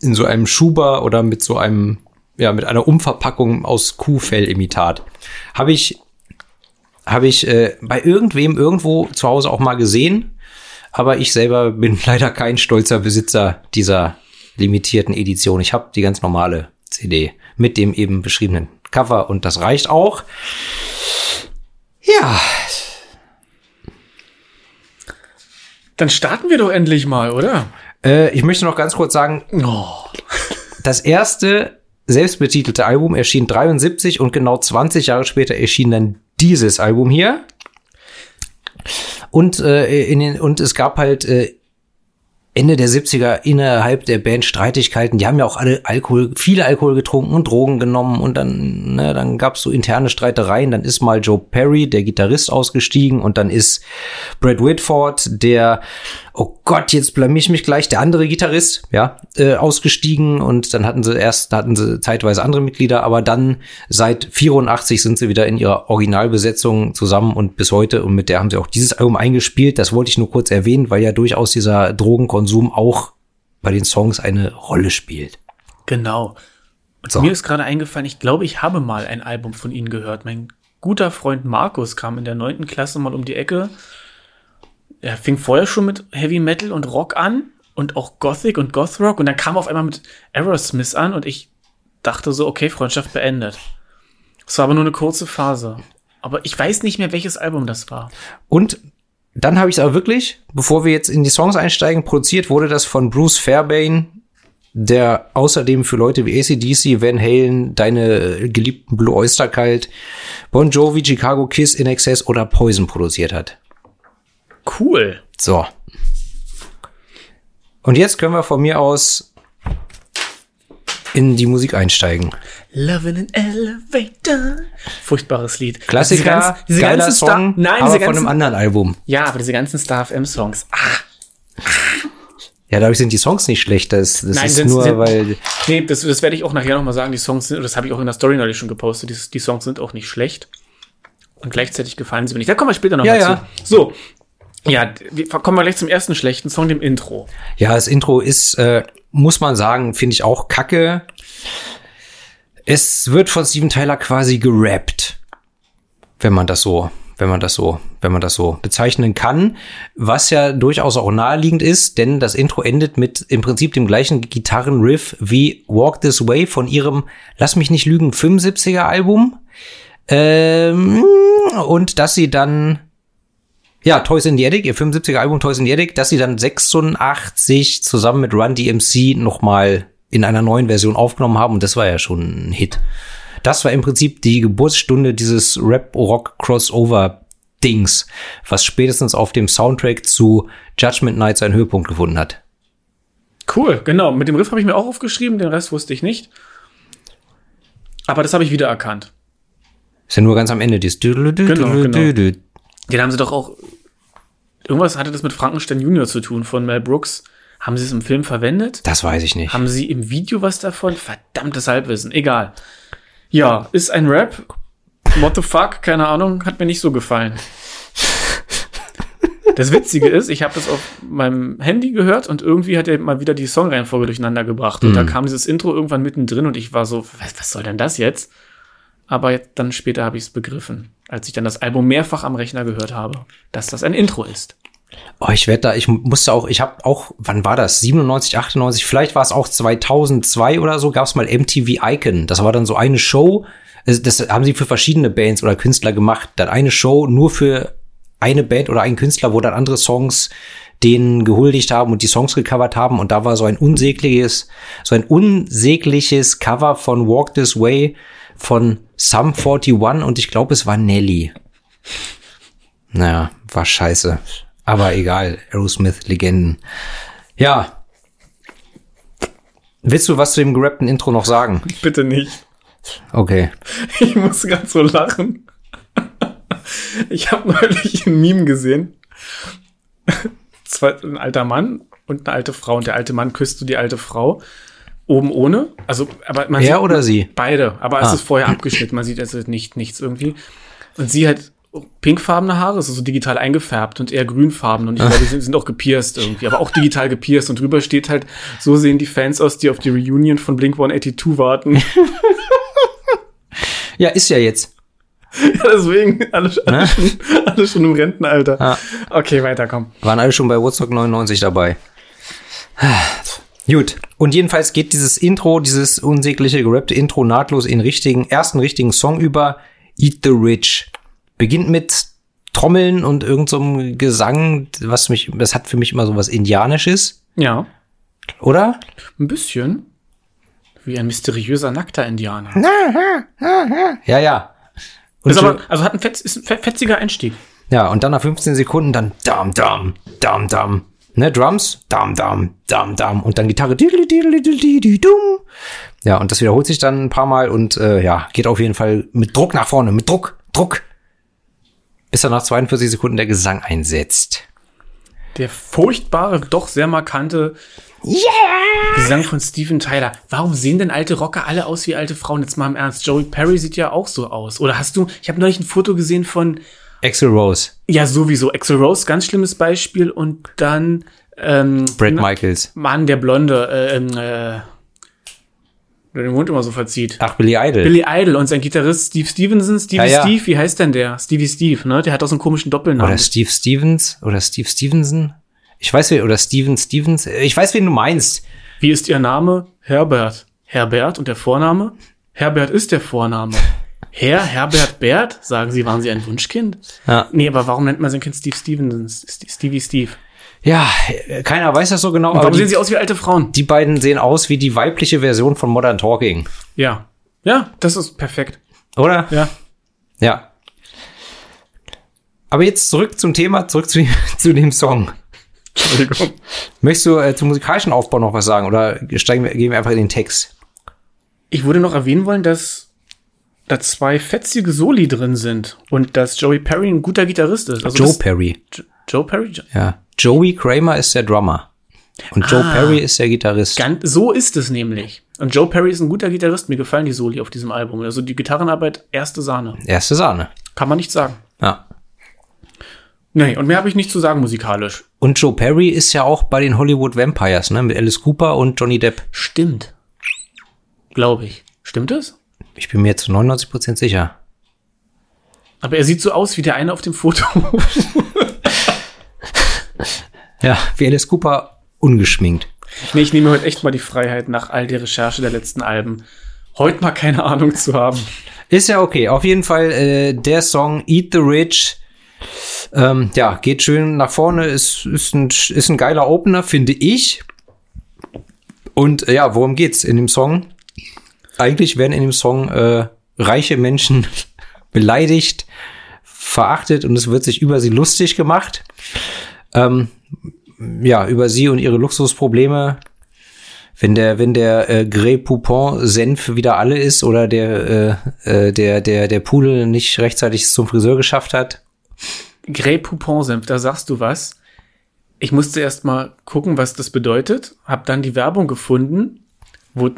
in so einem Schuber oder mit so einem ja mit einer Umverpackung aus Kuhfellimitat. Habe ich habe ich äh, bei irgendwem irgendwo zu Hause auch mal gesehen, aber ich selber bin leider kein stolzer Besitzer dieser limitierten Edition. Ich habe die ganz normale CD mit dem eben beschriebenen Cover und das reicht auch. Ja, Dann starten wir doch endlich mal, oder? Äh, ich möchte noch ganz kurz sagen, Oh. das erste selbstbetitelte Album erschien 73 und genau 20 Jahre später erschien dann dieses Album hier. Und, äh, in den, und es gab halt äh, Ende der 70er innerhalb der Band Streitigkeiten. Die haben ja auch alle Alkohol, viele Alkohol getrunken und Drogen genommen und dann, ne, dann gab's so interne Streitereien. Dann ist mal Joe Perry, der Gitarrist, ausgestiegen und dann ist Brad Whitford, der, oh Gott, jetzt blamier ich mich gleich, der andere Gitarrist, ja, äh, ausgestiegen und dann hatten sie erst, hatten sie zeitweise andere Mitglieder, aber dann seit 84 sind sie wieder in ihrer Originalbesetzung zusammen und bis heute und mit der haben sie auch dieses Album eingespielt. Das wollte ich nur kurz erwähnen, weil ja durchaus dieser Drogenkonsum auch bei den Songs eine Rolle spielt. Genau. Und So. mir ist gerade eingefallen, ich glaube, ich habe mal ein Album von ihnen gehört. Mein guter Freund Markus kam in der neunten Klasse mal um die Ecke. Er fing vorher schon mit Heavy Metal und Rock an und auch Gothic und Gothrock und dann kam er auf einmal mit Aerosmith an und ich dachte so, okay, Freundschaft beendet. Es war aber nur eine kurze Phase. Aber ich weiß nicht mehr, welches Album das war. Und dann habe ich es aber wirklich, bevor wir jetzt in die Songs einsteigen, produziert wurde das von Bruce Fairbairn, der außerdem für Leute wie ACDC, Van Halen, deine geliebten Blue Oyster Cult, Bon Jovi, Chicago Kiss, In Excess oder Poison produziert hat. Cool. So. Und jetzt können wir von mir aus in die Musik einsteigen. Love in an Elevator. Furchtbares Lied. Klassiker, Diese ganz- diese geiler ganzen Star- Song, Nein, aber diese von ganzen, einem anderen Album. Ja, aber diese ganzen Star FM Songs. Ah, Ja, dadurch sind die Songs nicht schlecht. Das, das Nein, ist nur, sind- weil nee, das, das werde ich auch nachher nochmal sagen. Die Songs sind, das habe ich auch in der Story neulich schon gepostet. Die, die Songs sind auch nicht schlecht. Und gleichzeitig gefallen sie mir nicht. Da kommen wir später noch Ja, dazu. ja. So. Ja, kommen wir gleich zum ersten schlechten Song, dem Intro. Ja, das Intro ist, äh, muss man sagen, finde ich auch kacke. Es wird von Steven Tyler quasi gerappt. Wenn man das so, wenn man das so, wenn man das so bezeichnen kann. Was ja durchaus auch naheliegend ist, denn das Intro endet mit im Prinzip dem gleichen Gitarrenriff wie Walk This Way von ihrem, lass mich nicht lügen, 75er Album. Ähm, und dass sie dann ja, Toys in the Attic, ihr 75er Album Toys in the Attic, dass sie dann 86 zusammen mit Run DMC nochmal in einer neuen Version aufgenommen haben und das war ja schon ein Hit. Das war im Prinzip die Geburtsstunde dieses Rap-Rock-Crossover-Dings, was spätestens auf dem Soundtrack zu Judgment Night seinen Höhepunkt gefunden hat. Cool, genau. Mit dem Riff habe ich mir auch aufgeschrieben, den Rest wusste ich nicht. Aber das habe ich wieder erkannt. Ist ja nur ganz am Ende dieses Genau, genau. Den haben sie doch auch. Irgendwas hatte das mit Frankenstein Junior zu tun von Mel Brooks. Haben sie es im Film verwendet? Das weiß ich nicht. Haben sie im Video was davon? Verdammtes Halbwissen. Egal. Ja, ist ein Rap. What the fuck? Keine Ahnung. Hat mir nicht so gefallen. Das Witzige ist, ich habe das auf meinem Handy gehört und irgendwie hat er mal wieder die Songreihenfolge durcheinander gebracht. Und da kam dieses Intro irgendwann mittendrin und ich war so, was, was soll denn das jetzt? Aber dann später habe ich es begriffen, als ich dann das Album mehrfach am Rechner gehört habe, dass das ein Intro ist. Oh, ich werde da, ich musste auch, ich habe auch, wann war das? 97, 98, vielleicht war es auch 2002 oder so, gab es mal MTV Icon. Das war dann so eine Show, das, das haben sie für verschiedene Bands oder Künstler gemacht. Dann eine Show nur für eine Band oder einen Künstler, wo dann andere Songs denen gehuldigt haben und die Songs gecovert haben. Und da war so ein unsägliches, so ein unsägliches Cover von Walk This Way von Sum 41 und ich glaube, es war Nelly. Naja, war scheiße. Aber egal, Aerosmith-Legenden. Ja. Willst du was zu dem gerappten Intro noch sagen? Bitte nicht. Okay. Ich muss ganz so lachen. Ich habe neulich ein Meme gesehen. Zwei, ein alter Mann und eine alte Frau. Und der alte Mann küsst so die alte Frau. Oben ohne. Also, aber man Er sieht, oder sie? Beide. Aber es Ah. ist vorher abgeschnitten. Man sieht also nicht, nichts irgendwie. Und sie hat pinkfarbene Haare, ist so digital eingefärbt und eher grünfarben. Und ich glaube, die sind, sind auch gepierst irgendwie, aber auch digital gepierst. Und drüber steht halt, so sehen die Fans aus, die auf die Reunion von Blink 182 warten. Ja, ist ja jetzt. Ja, deswegen, alle, alle, Ne? schon, alle schon im Rentenalter. Ja. Okay, weiter, komm. Waren alle schon bei Woodstock 99 dabei. Gut. Und jedenfalls geht dieses Intro, dieses unsägliche gerappte Intro nahtlos in richtigen, ersten richtigen Song über. Eat the Rich. Beginnt mit Trommeln und irgendeinem so Gesang, was mich, das hat für mich immer so was Indianisches, Ja, oder? ein bisschen. Wie ein mysteriöser nackter Indianer. Ja, ja. Und Ist aber, also hat ein, fetz, ist ein fe- fetziger Einstieg. Ja, und dann nach 15 Sekunden dann dam, dam, dam, dam. Ne, Drums, dam, dam, dam, dam. Und dann Gitarre, diddly, diddly, diddly, diddly, dum. Ja, und das wiederholt sich dann ein paar Mal und äh, ja, geht auf jeden Fall mit Druck nach vorne, mit Druck, Druck. Bis dann nach 42 Sekunden der Gesang einsetzt. Der furchtbare, doch sehr markante Gesang von Steven Tyler. Warum sehen denn alte Rocker alle aus wie alte Frauen? Jetzt mal im Ernst. Joey Perry sieht ja auch so aus. Oder hast du, ich habe neulich ein Foto gesehen von, Axel Rose, ja sowieso, Axel Rose, ganz schlimmes Beispiel. Und dann, ähm, Brad Michaels. Mann, der Blonde, äh, ähm, äh, der den Mund immer so verzieht. Ach, Billy Idol. Billy Idol und sein Gitarrist Steve Stevenson. Stevie Ja, ja. Steve, wie heißt denn der? Stevie Steve, ne? Der hat auch so einen komischen Doppelnamen. Oder Steve Stevens oder Steve Stevenson. Ich weiß, wer, oder Steven Stevens. Ich weiß, wen du meinst. Wie ist Ihr Name? Herbert. Herbert und der Vorname? Herbert ist der Vorname. Herr Herbert Bert? Sagen Sie, waren Sie ein Wunschkind? Ja. Nee, aber warum nennt man sein Kind Steve Stevenson? St- Stevie Steve. Ja, keiner weiß das so genau, Und aber warum sehen die, sie aus wie alte Frauen? die beiden sehen aus wie die weibliche Version von Modern Talking. Ja. Ja, das ist perfekt. Oder? Ja. Ja. Aber jetzt zurück zum Thema, zurück zu, zu dem Song. Entschuldigung. Möchtest du äh, zum musikalischen Aufbau noch was sagen oder steigen wir, gehen wir einfach in den Text? Ich würde noch erwähnen wollen, dass da zwei fetzige Soli drin sind und dass Joey Perry ein guter Gitarrist ist. Also Joe Perry. Jo- Joe Perry? Jo- Ja. Joey Kramer ist der Drummer. Und Joe Ah. Perry ist der Gitarrist. Ganz, so ist es nämlich. Und Joe Perry ist ein guter Gitarrist. Mir gefallen die Soli auf diesem Album. Also die Gitarrenarbeit, erste Sahne. Erste Sahne. Kann man nicht sagen. Ja. Nee, und mehr habe ich nicht zu sagen musikalisch. Und Joe Perry ist ja auch bei den Hollywood Vampires, ne? Mit Alice Cooper und Johnny Depp. Stimmt. Glaube ich. Stimmt es? Ich bin mir zu 99% sicher. Aber er sieht so aus wie der eine auf dem Foto. Ja, wie Alice Cooper ungeschminkt. nee, ich nehme heute echt mal die Freiheit, nach all der Recherche der letzten Alben, heute mal keine Ahnung zu haben. Ist ja okay. Auf jeden Fall äh, der Song Eat the Rich. Ähm, ja, geht schön nach vorne. Ist, ist, ein, ist ein geiler Opener, finde ich. Und äh, ja, worum geht's in dem Song? Eigentlich werden in dem Song äh, reiche Menschen beleidigt, verachtet und es wird sich über sie lustig gemacht. Ähm, ja, über sie und ihre Luxusprobleme. Wenn der, wenn der äh, Grey Poupon Senf wieder alle ist oder der, äh, äh, der, der, der Pudel nicht rechtzeitig zum Friseur geschafft hat. Grey Poupon Senf, da sagst du was. Ich musste erst mal gucken, was das bedeutet, hab dann die Werbung gefunden, wo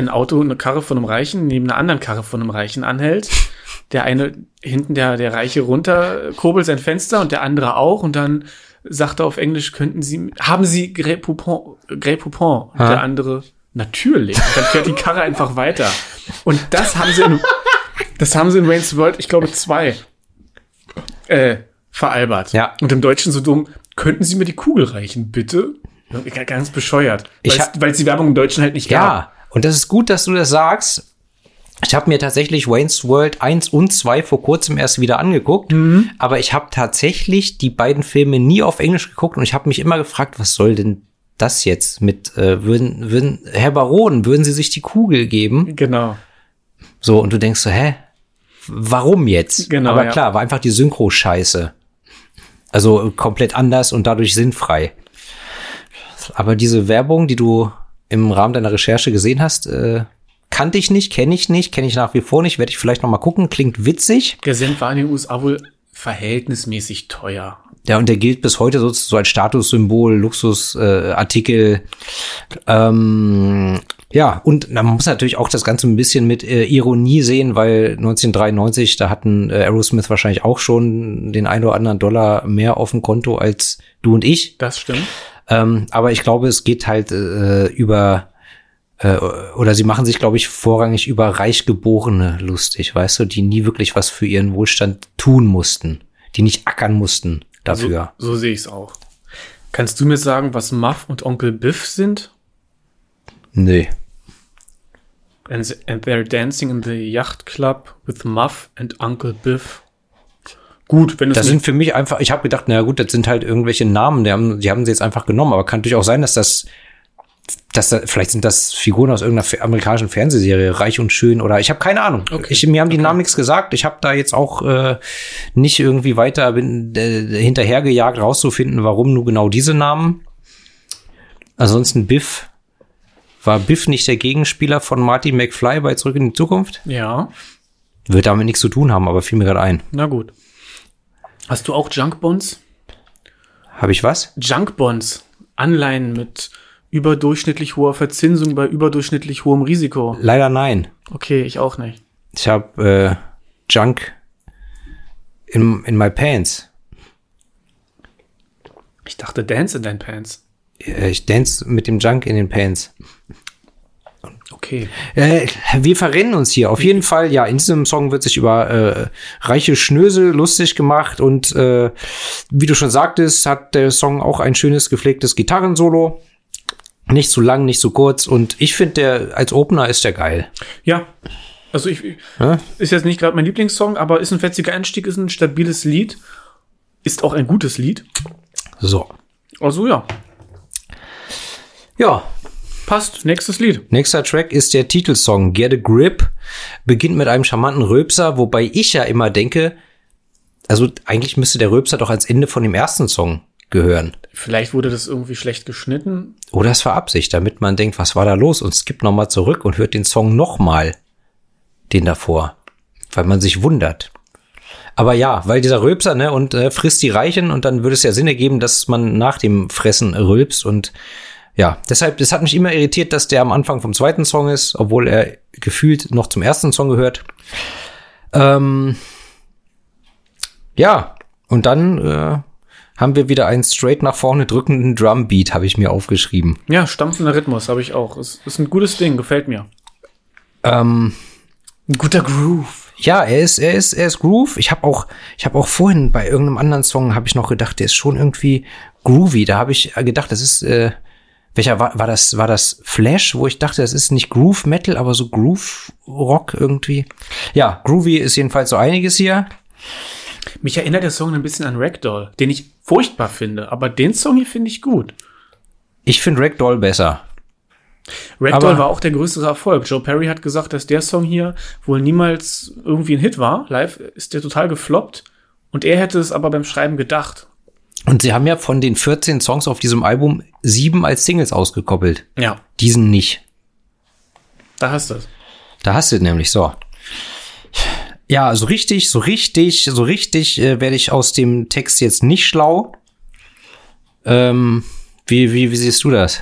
ein Auto, eine Karre von einem Reichen neben einer anderen Karre von einem Reichen anhält. Der eine hinten, der, der Reiche runter kurbelt sein Fenster und der andere auch und dann sagt er auf Englisch, könnten Sie, haben Sie Grey Poupon, Grey Poupon? Und Ha? der andere, natürlich. Und dann fährt die Karre einfach weiter. Und das haben sie in, das haben sie in Wayne's World, ich glaube, zwei, äh, veralbert. Ja. Und im Deutschen so dumm, könnten Sie mir die Kugel reichen, bitte? Ja, Ganz bescheuert. Weil es die Werbung im Deutschen halt nicht gab. Und das ist gut, dass du das sagst. Ich habe mir tatsächlich Wayne's World 1 und 2 vor kurzem erst wieder angeguckt, aber ich habe tatsächlich die beiden Filme nie auf Englisch geguckt und ich habe mich immer gefragt, was soll denn das jetzt mit äh, würden würden Herr Baron, würden Sie sich die Kugel geben? Genau. So und du denkst so, hä? Warum jetzt? Genau, aber ja. klar, war einfach die Synchro scheiße. Also komplett anders und dadurch sinnfrei. Aber diese Werbung, die du im Rahmen deiner Recherche gesehen hast, äh, kannte ich nicht, kenne ich nicht, kenne ich nach wie vor nicht, werde ich vielleicht noch mal gucken, klingt witzig. Der Senf war in den USA wohl verhältnismäßig teuer. Ja, und der gilt bis heute so, so als Statussymbol, Luxusartikel. Äh, ähm, ja, und man muss natürlich auch das Ganze ein bisschen mit äh, Ironie sehen, weil 1993, da hatten äh, Aerosmith wahrscheinlich auch schon den ein oder anderen Dollar mehr auf dem Konto als du und ich. Das stimmt. Ähm, aber ich glaube, es geht halt äh, über äh, oder sie machen sich, glaube ich, vorrangig über Reichgeborene lustig, weißt du, die nie wirklich was für ihren Wohlstand tun mussten, die nicht ackern mussten dafür. So, so sehe ich es auch. Kannst du mir sagen, was Muff und Onkel Biff sind? Nö. And, and they're dancing in the yacht club with Muff and Uncle Biff. Gut, wenn du Das es sind für mich einfach, ich habe gedacht, na gut, das sind halt irgendwelche Namen, die haben, die haben sie jetzt einfach genommen, aber kann durchaus sein, dass das, dass da, vielleicht sind das Figuren aus irgendeiner amerikanischen Fernsehserie, reich und schön oder ich habe keine Ahnung. Okay. Ich, mir haben die Namen nichts gesagt. Ich habe da jetzt auch äh, nicht irgendwie weiter bin, äh, hinterhergejagt, rauszufinden, warum nur genau diese Namen. Ansonsten Biff. War Biff nicht der Gegenspieler von Marty McFly bei Zurück in die Zukunft? ja, Wird damit nichts zu tun haben, aber fiel mir gerade ein. na gut. Hast du auch Junk Bonds? Habe ich was? Junk Bonds. Anleihen mit überdurchschnittlich hoher Verzinsung bei überdurchschnittlich hohem Risiko. Leider nein. Okay, ich auch nicht. Ich habe äh, Junk in, in my pants. Ich dachte Dance in deinen Pants. Äh, Ich dance mit dem Junk in den Pants. Okay. Äh, wir verrennen uns hier. Auf jeden Fall, ja, in diesem Song wird sich über äh, reiche Schnösel lustig gemacht und äh, wie du schon sagtest, hat der Song auch ein schönes gepflegtes Gitarrensolo. Nicht zu lang, nicht zu kurz und ich finde, der als Opener ist der geil. Ja. Also ich, Ja? ist jetzt nicht gerade mein Lieblingssong, aber ist ein fetziger Einstieg, ist ein stabiles Lied. Ist auch ein gutes Lied. So. Also ja, Ja, passt. Nächstes Lied. Nächster Track ist der Titelsong Get a Grip. Beginnt mit einem charmanten Röpser, wobei ich ja immer denke, also eigentlich müsste der Röpser doch ans Ende von dem ersten Song gehören. Vielleicht wurde das irgendwie schlecht geschnitten. Oder es war Absicht, damit man denkt, was war da los und skippt nochmal zurück und hört den Song nochmal, den davor, weil man sich wundert. Aber ja, weil dieser Rülpser, ne, und äh, frisst die Reichen und dann würde es ja Sinn ergeben, dass man nach dem Fressen rülpst und ja, deshalb, das hat mich immer irritiert, dass der am Anfang vom zweiten Song ist, obwohl er gefühlt noch zum ersten Song gehört. Ähm, ja, und dann äh, haben wir wieder einen straight nach vorne drückenden Drumbeat, habe ich mir aufgeschrieben. Ja, stampfender Rhythmus habe ich auch. Ist, ist ein gutes Ding, gefällt mir. Ähm, Ein guter Groove. ja, er ist, er ist, er ist Groove. Ich habe auch, ich habe auch vorhin bei irgendeinem anderen Song habe ich noch gedacht, der ist schon irgendwie groovy. Da habe ich gedacht, das ist, äh, welcher war, war das, war das Flash, wo ich dachte, das ist nicht Groove Metal, aber so Groove Rock irgendwie. Ja, groovy ist jedenfalls so einiges hier. Mich erinnert der Song ein bisschen an Ragdoll, den ich furchtbar finde, aber den Song hier finde ich gut. Ich finde Ragdoll besser. Ragdoll Aber- war auch der größere Erfolg. Joe Perry hat gesagt, dass der Song hier wohl niemals irgendwie ein Hit war. Live ist der total gefloppt. Und er hätte es aber beim Schreiben gedacht. Und sie haben ja von den 14 Songs auf diesem Album sieben als Singles ausgekoppelt. Ja, Diesen nicht. da hast du es. Da hast du es nämlich so. Ja, so richtig, so richtig, so richtig äh, werde ich aus dem Text jetzt nicht schlau. Ähm, wie, wie, wie siehst du das?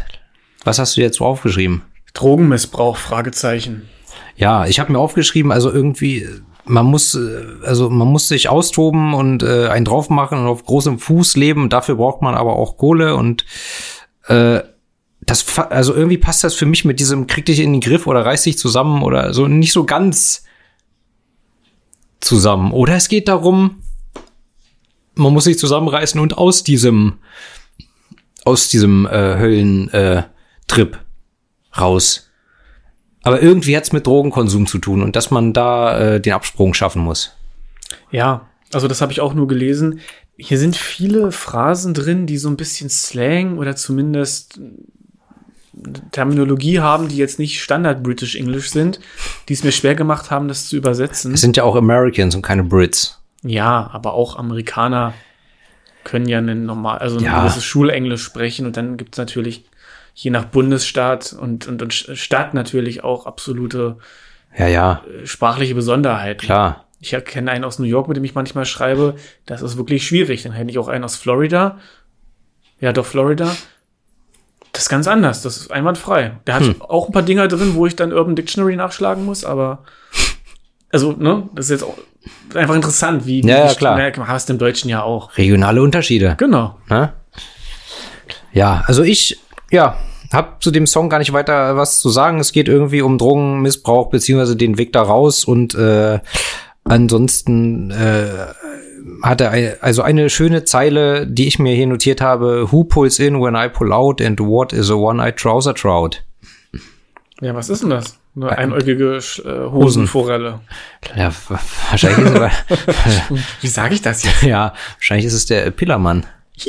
Was hast du jetzt so aufgeschrieben? Drogenmissbrauch, Fragezeichen. Ja, ich habe mir aufgeschrieben, also irgendwie, man muss, äh, also man muss sich austoben und äh, einen drauf machen und auf großem Fuß leben. Dafür braucht man aber auch Kohle und äh, das, also irgendwie passt das für mich mit diesem krieg dich in den Griff oder reiß dich zusammen oder so nicht so ganz zusammen. Oder es geht darum, man muss sich zusammenreißen und aus diesem, aus diesem äh, Höllentrip äh, raus. Aber irgendwie hat's mit Drogenkonsum zu tun und dass man da äh, den Absprung schaffen muss. Ja, also das habe ich auch nur gelesen. Hier sind viele Phrasen drin, die so ein bisschen Slang oder zumindest Terminologie haben, die jetzt nicht Standard British English sind, die es mir schwer gemacht haben, das zu übersetzen. Es sind ja auch Americans und keine Brits. Ja, aber auch Amerikaner können ja ein normal, also ein Ja. gewisses Schulenglisch sprechen und dann gibt's natürlich je nach Bundesstaat und, und, und Stadt natürlich auch absolute Ja, ja, äh, sprachliche Besonderheiten. klar. Ich kenne einen aus New York, mit dem ich manchmal schreibe. Das ist wirklich schwierig. Dann hätte ich auch einen aus Florida. Ja, doch, Florida. Das ist ganz anders. Das ist einwandfrei. Der hat Hm. auch ein paar Dinger drin, wo ich dann Urban Dictionary nachschlagen muss, aber also, ne, das ist jetzt auch einfach interessant, wie, wie Ja, ja, klar. Ja, hast du im Deutschen ja auch. Regionale Unterschiede. Genau. Ne? Ja, also ich, ja, hab zu dem Song gar nicht weiter was zu sagen. Es geht irgendwie um Drogenmissbrauch beziehungsweise den Weg da raus und äh, ansonsten äh, hat er also eine schöne Zeile, die ich mir hier notiert habe. Who pulls in when I pull out and what is a one-eyed trouser trout? Ja, was ist denn das? Eine einäugige äh, Hosenforelle. Ja, wahrscheinlich ist es, Wie sage ich das jetzt? ja, wahrscheinlich ist es der Pillermann.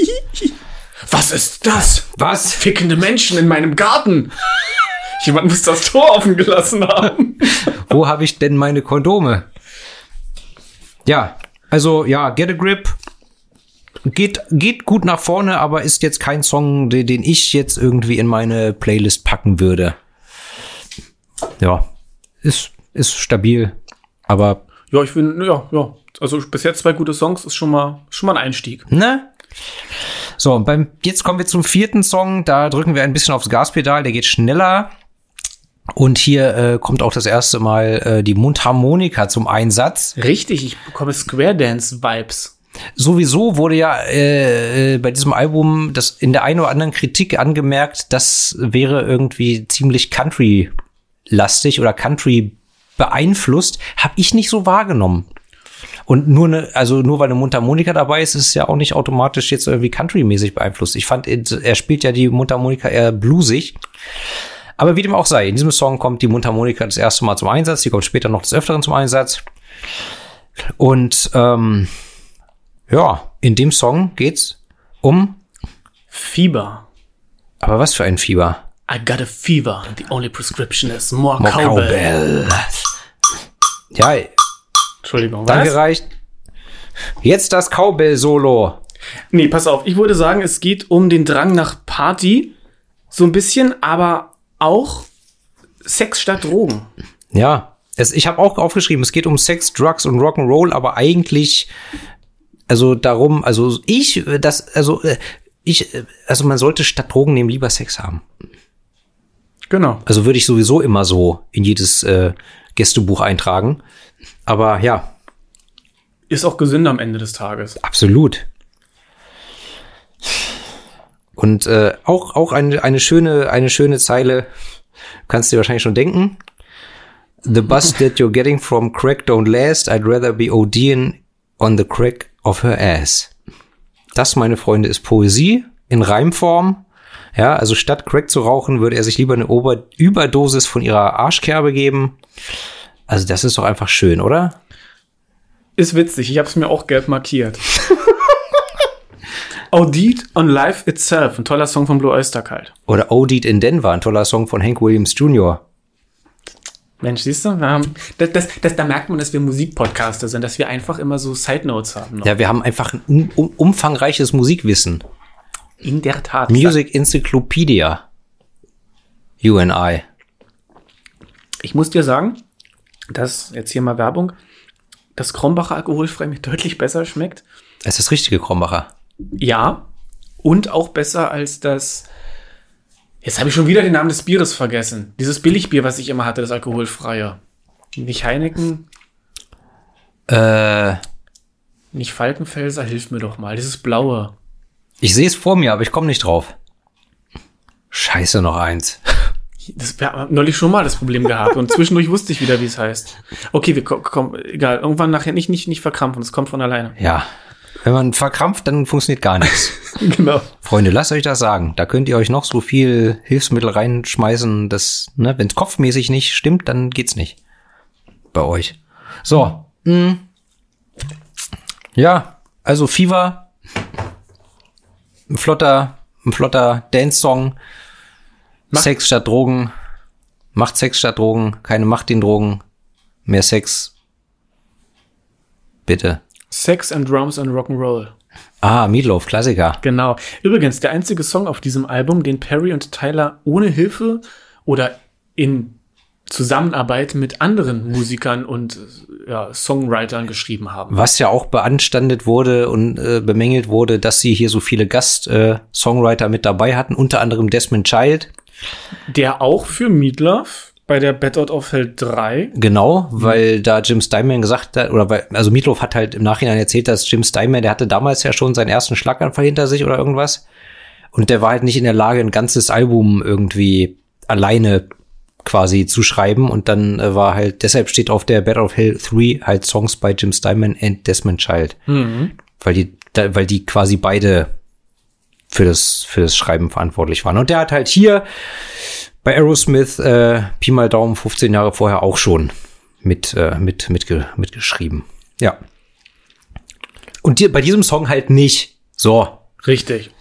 Was ist das? Was? Fickende Menschen in meinem Garten. Jemand muss das Tor offen gelassen haben. Wo habe ich denn meine Kondome? Ja, also ja, Get a Grip geht, geht gut nach vorne, aber ist jetzt kein Song, den, den ich jetzt irgendwie in meine Playlist packen würde. Ja, ist, ist stabil, aber Ja, ich finde, ja, ja. Also bis jetzt zwei gute Songs ist schon mal, schon mal ein Einstieg. Ne? So, und beim, jetzt kommen wir zum vierten Song. Da drücken wir ein bisschen aufs Gaspedal. Der geht schneller. Und hier äh, kommt auch das erste Mal äh, die Mundharmonika zum Einsatz. Richtig, ich bekomme Square Dance Vibes. Sowieso wurde ja äh, äh, bei diesem Album das in der einen oder anderen Kritik angemerkt, das wäre irgendwie ziemlich Country-lastig oder Country beeinflusst. Habe ich nicht so wahrgenommen. Und nur eine, also nur weil eine Mundharmonika dabei ist, ist es ja auch nicht automatisch jetzt irgendwie Country-mäßig beeinflusst. Ich fand, er spielt ja die Mundharmonika eher bluesig. Aber wie dem auch sei, in diesem Song kommt die Mundharmonika das erste Mal zum Einsatz, die kommt später noch des Öfteren zum Einsatz. Und ähm, ja, in dem Song geht's um, Fieber. aber was für ein Fieber? I got a fever. and The only prescription is more, More cowbell. Cowbell. Ja, Entschuldigung, danke was? reicht. Jetzt das Cowbell-Solo. Nee, pass auf, ich würde sagen, es geht um den Drang nach Party, so ein bisschen, aber auch Sex statt Drogen. Ja, es, ich habe auch aufgeschrieben, es geht um Sex, Drugs und Rock'n'Roll, aber eigentlich, also darum, also ich, das, also äh, ich, äh, also man sollte statt Drogen nehmen lieber Sex haben. Genau. Also würde ich sowieso immer so in jedes äh, Gästebuch eintragen. Aber ja, Ist auch gesünder am Ende des Tages. absolut. Und äh, auch auch eine eine schöne eine schöne Zeile kannst du dir wahrscheinlich schon denken. The bus that you're getting from crack don't last. I'd rather be ODing on the crack of her ass. Das, meine Freunde, ist Poesie in Reimform. Ja, also statt Crack zu rauchen, würde er sich lieber eine Ober Überdosis von ihrer Arschkerbe geben. Also das ist doch einfach schön, oder? Ist witzig, ich habe es mir auch gelb markiert. Audit on Life Itself, ein toller Song von Blue Oyster Cult. Oder Odid in Denver, ein toller Song von Hank Williams Jr. Mensch, siehst du, haben, das, das, das, da merkt man, dass wir Musikpodcaster sind, dass wir einfach immer so Side Notes haben. Noch. Ja, wir haben einfach ein um, umfangreiches Musikwissen. In der Tat. Music Encyclopedia. You and I. Ich muss dir sagen, dass, jetzt hier mal Werbung, das Krombacher alkoholfrei mir deutlich besser schmeckt. Es ist das richtige Krombacher. Ja. Und auch besser als das. Jetzt habe ich schon wieder den Namen des Bieres vergessen. Dieses Billigbier, was ich immer hatte, das alkoholfreie. Nicht Heineken, Äh, nicht Falkenfelser, hilf mir doch mal. Dieses blaue. ich sehe es vor mir, aber ich komme nicht drauf. Scheiße, noch eins. Das, wir haben neulich schon mal das Problem gehabt und zwischendurch wusste ich wieder, wie es heißt. Okay, wir kommen, komm, egal. Irgendwann nachher nicht, nicht, nicht verkrampfen. Es kommt von alleine. Ja. Wenn man verkrampft, dann funktioniert gar nichts. genau. Freunde, lasst euch das sagen. Da könnt ihr euch noch so viel Hilfsmittel reinschmeißen, das, ne, wenn es kopfmäßig nicht stimmt, dann geht's nicht. Bei euch. So. mh. Ja, also Fever. Ein flotter, ein flotter Dance-Song. Macht- Sex statt Drogen. Macht Sex statt Drogen. Keine Macht den Drogen. Mehr Sex. Bitte. Sex and Drums and Rock'n'Roll. Ah, Meatloaf, Klassiker. Genau. Übrigens, der einzige Song auf diesem Album, den Perry und Tyler ohne Hilfe oder in Zusammenarbeit mit anderen Musikern und ja, Songwritern geschrieben haben. Was ja auch beanstandet wurde und äh, bemängelt wurde, dass sie hier so viele Gast-Songwriter mit dabei hatten, unter anderem Desmond Child. Der auch für Meatloaf bei der Battle of Hell 3 Genau, weil da Jim Steinman gesagt hat, oder weil, also Meatloaf hat halt im Nachhinein erzählt, dass Jim Steinman, der hatte damals ja schon seinen ersten Schlaganfall hinter sich oder irgendwas. Und der war halt nicht in der Lage, ein ganzes Album irgendwie alleine quasi zu schreiben. Und dann äh, war halt, deshalb steht auf der Battle of Hell 3 halt Songs bei Jim Steinman and Desmond Child. Weil die, weil die quasi beide für das, für das Schreiben verantwortlich waren. Und der hat halt hier bei Aerosmith äh, Pi mal Daumen 15 Jahre vorher auch schon mit, äh, mit, mitge mitgeschrieben. Ja. Und die, bei diesem Song halt nicht. So. Richtig.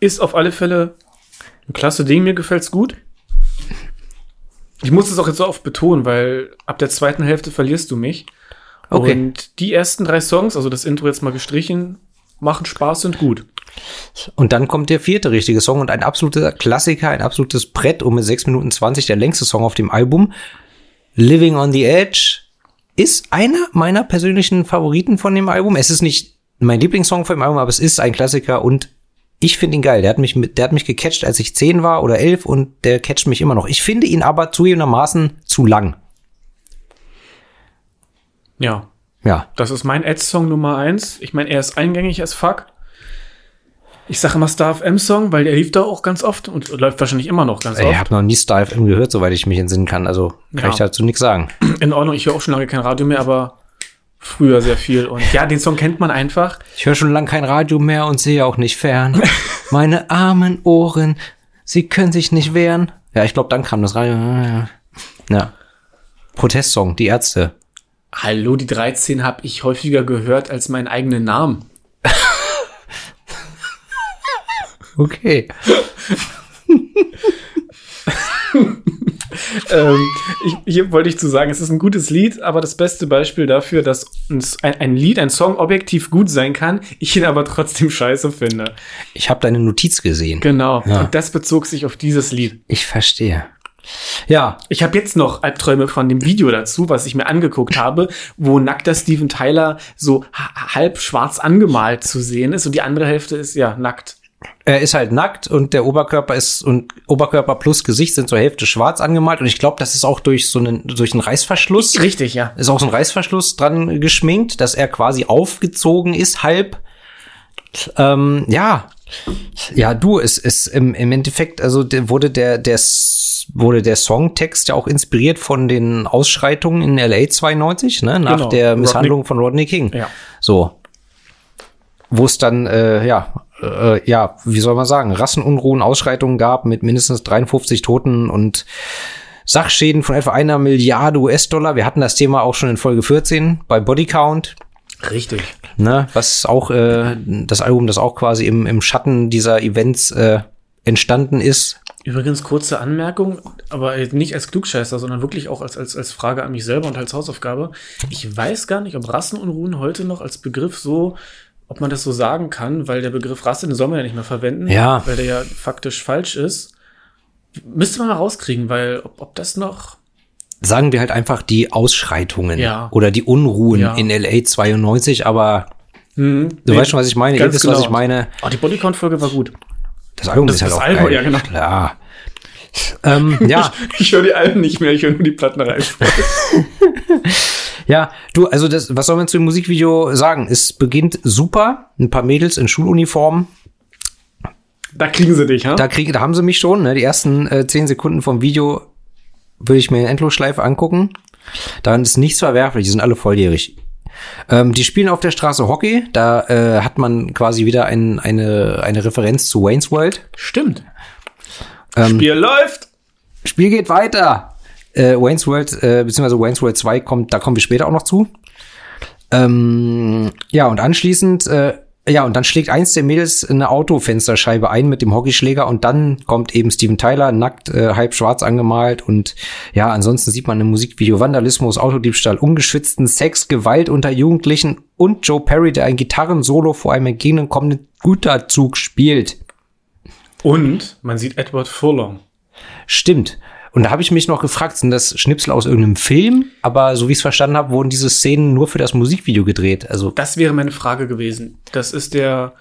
Ist auf alle Fälle ein klasse Ding, mir gefällt's gut. Ich muss es auch jetzt so oft betonen, weil ab der zweiten Hälfte verlierst du mich. Okay. Und die ersten drei Songs, also das Intro jetzt mal gestrichen, machen Spaß, sind gut. Und dann kommt der vierte richtige Song und ein absoluter Klassiker, ein absolutes Brett um mit 6 Minuten 20, der längste Song auf dem Album. Living on the Edge ist einer meiner persönlichen Favoriten von dem Album. Es ist nicht mein Lieblingssong von dem Album, aber es ist ein Klassiker und ich finde ihn geil. Der hat mich, der hat mich gecatcht, als ich 10 war oder 11 und der catcht mich immer noch. Ich finde ihn aber zugegebenermaßen zu lang. Ja, Ja. das ist mein Ed-Song Nummer eins. Ich meine, er ist eingängig as fuck. Ich sage immer Star FM Song, weil der lief da auch ganz oft und läuft wahrscheinlich immer noch ganz Ich oft. habe noch nie Star FM gehört, soweit ich mich entsinnen kann. Also kann Ja. ich dazu nichts sagen. In Ordnung, ich höre auch schon lange kein Radio mehr, aber früher sehr viel. Und ja, den Song kennt man einfach. Ich höre schon lange kein Radio mehr und sehe auch nicht fern. Meine armen Ohren, sie können sich nicht wehren. Ja, ich glaube, dann kam das Radio. Ja. Protestsong, die Ärzte. Hallo, die 13 habe ich häufiger gehört als meinen eigenen Namen. Okay. ähm, ich, hier wollte ich zu sagen, es ist ein gutes Lied, aber das beste Beispiel dafür, dass ein, ein Lied, ein Song objektiv gut sein kann, ich ihn aber trotzdem scheiße finde. Ich habe deine Notiz gesehen. Genau. Ja. Und das bezog sich auf dieses Lied. Ich verstehe. Ja. Ich habe jetzt noch Albträume von dem Video dazu, was ich mir angeguckt habe, wo nackter Steven Tyler so halb schwarz angemalt zu sehen ist und die andere Hälfte ist ja nackt. Er ist halt nackt und der Oberkörper ist und Oberkörper plus Gesicht sind zur Hälfte schwarz angemalt und ich glaube, das ist auch durch so einen durch einen Reißverschluss. Richtig, ja. Ist auch so ein Reißverschluss dran geschminkt, dass er quasi aufgezogen ist halb. Ähm, ja, ja, du, es ist im, im Endeffekt, also wurde der, der, wurde der Songtext ja auch inspiriert von den Ausschreitungen in LA 92, ne, nach genau. der Misshandlung Rodney. von Rodney King. Ja. So. Wo es dann, äh, ja, äh, ja, wie soll man sagen, Rassenunruhen, Ausschreitungen gab mit mindestens 53 Toten und Sachschäden von etwa einer Milliarde US-Dollar. Wir hatten das Thema auch schon in Folge 14 bei Bodycount. Richtig. Ne, was auch äh, das Album, das auch quasi im, im Schatten dieser Events äh, entstanden ist. Übrigens kurze Anmerkung, aber nicht als Klugscheißer, sondern wirklich auch als, als, als Frage an mich selber und als Hausaufgabe. Ich weiß gar nicht, ob Rassenunruhen heute noch als Begriff so, ob man das so sagen kann, weil der Begriff Rasse, den soll man ja nicht mehr verwenden, ja. weil der ja faktisch falsch ist. Müsste man mal rauskriegen, weil ob, ob das noch sagen wir halt einfach die Ausschreitungen ja. oder die Unruhen ja. in LA 92, aber hm, du nee, weißt schon, was ich meine, ihr wisst, genau. was ich meine. Oh, die Bodycount-Folge war gut. Das Album das ist halt das auch Album, geil. ja, genau. Klar. ähm, ja. Ich, ich höre die Alben nicht mehr, ich höre nur die Platten rein. ja, du, also das, was soll man zu dem Musikvideo sagen? Es beginnt super, ein paar Mädels in Schuluniformen. Da kriegen sie dich, ha? Da, krieg, da haben sie mich schon, ne? Die ersten äh, zehn Sekunden vom Video würde ich mir in Endlosschleife angucken. Daran ist nichts verwerflich, die sind alle volljährig. Ähm, die spielen auf der Straße Hockey, da äh, hat man quasi wieder ein, eine, eine Referenz zu Wayne's World. Stimmt. Ähm, Spiel läuft. Spiel geht weiter. Äh, Wayne's World, äh, beziehungsweise Wayne's World 2 kommt, da kommen wir später auch noch zu. Ähm, ja, und anschließend äh, ja, und dann schlägt eins der Mädels eine Autofensterscheibe ein mit dem Hockeyschläger und dann kommt eben Steven Tyler nackt, äh, halb schwarz angemalt und ja, ansonsten sieht man im Musikvideo Vandalismus, Autodiebstahl, ungeschützten Sex, Gewalt unter Jugendlichen und Joe Perry, der ein Gitarrensolo vor einem entgegenkommenden Güterzug spielt. Und man sieht Edward Furlong. Stimmt. Und da habe ich mich noch gefragt, sind das Schnipsel aus irgendeinem Film? Aber so wie ich es verstanden habe, wurden diese Szenen nur für das Musikvideo gedreht. Also das wäre meine Frage gewesen. Das ist der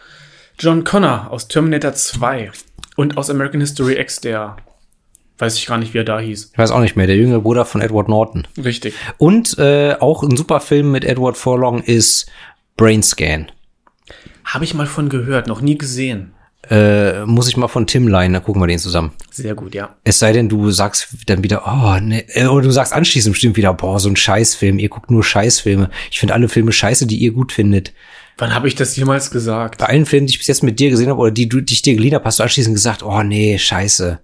John Connor aus Terminator 2 und aus American History X, der weiß ich gar nicht, wie er da hieß. Ich weiß auch nicht mehr, der jüngere Bruder von Edward Norton. Richtig. Und äh, auch ein super Film mit Edward Furlong ist Brain Scan. Habe ich mal von gehört, noch nie gesehen äh, muss ich mal von Tim leihen, dann gucken wir den zusammen. Sehr gut, ja. Es sei denn, du sagst dann wieder, oh, ne, äh, oder du sagst anschließend bestimmt wieder, boah, so ein Scheißfilm, ihr guckt nur Scheißfilme. Ich finde alle Filme scheiße, die ihr gut findet. Wann habe ich das jemals gesagt? Bei allen Filmen, die ich bis jetzt mit dir gesehen habe oder die, die ich dir geliehen habe, hast du anschließend gesagt, oh nee, scheiße.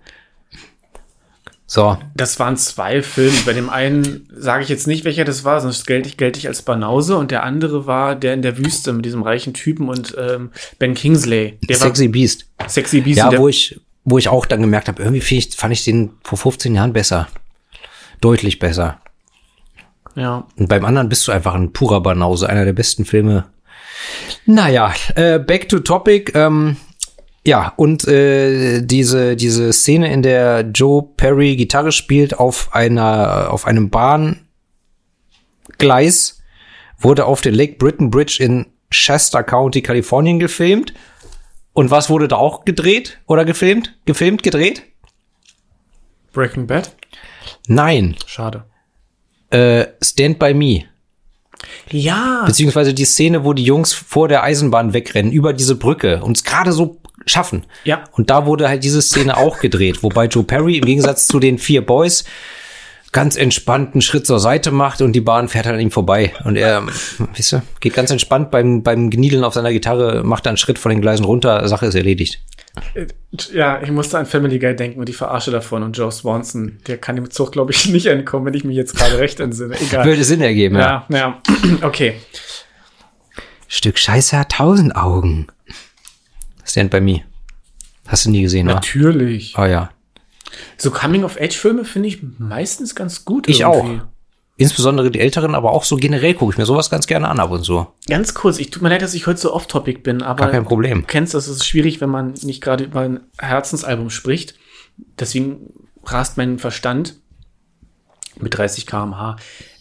So. Das waren zwei Filme. Bei dem einen sage ich jetzt nicht, welcher das war, sonst gelte ich, gelte ich als Banause. Und der andere war der in der Wüste mit diesem reichen Typen und ähm, Ben Kingsley. Der Sexy Beast. Sexy Beast. Ja, wo ich, wo ich auch dann gemerkt habe, irgendwie ich, fand ich den vor 15 Jahren besser. Deutlich besser. Ja. Und beim anderen bist du einfach ein purer Banause, einer der besten Filme. Naja, äh, back to topic. Ähm, ja, und äh, diese, diese Szene, in der Joe Perry Gitarre spielt auf einer, auf einem Bahngleis, wurde auf der Lake Britain Bridge in Shasta County, Kalifornien gefilmt. Und was wurde da auch gedreht oder gefilmt? Gefilmt, gedreht? Breaking Bad? Nein. Schade. Äh, Stand by Me. Ja. Beziehungsweise die Szene, wo die Jungs vor der Eisenbahn wegrennen, über diese Brücke und es gerade so schaffen. Ja. Und da wurde halt diese Szene auch gedreht, wobei Joe Perry im Gegensatz zu den vier Boys ganz entspannt einen Schritt zur Seite macht und die Bahn fährt halt an ihm vorbei. Und er, weißt du, geht ganz entspannt beim, beim Gniedeln auf seiner Gitarre, macht einen Schritt von den Gleisen runter, Sache ist erledigt. Äh, ja, ich musste an Family Guy denken und die Verarsche davon und Joe Swanson, der kann dem Zug, glaube ich, nicht entkommen, wenn ich mich jetzt gerade recht entsinne. Egal. Würde Sinn ergeben, ja. Ja, ja. okay. Stück Scheiße hat tausend Augen. Stand by Me. Hast du nie gesehen, Natürlich. Oh ja. So Coming-of-Age-Filme finde ich meistens ganz gut. Ich auch. Insbesondere die älteren, aber auch so generell gucke ich mir sowas ganz gerne an ab und so. Ganz kurz, ich tut mir leid, dass ich heute so off-topic bin, aber Gar kein Problem. du kennst das, es ist schwierig, wenn man nicht gerade über ein Herzensalbum spricht. Deswegen rast mein Verstand mit 30 km/h.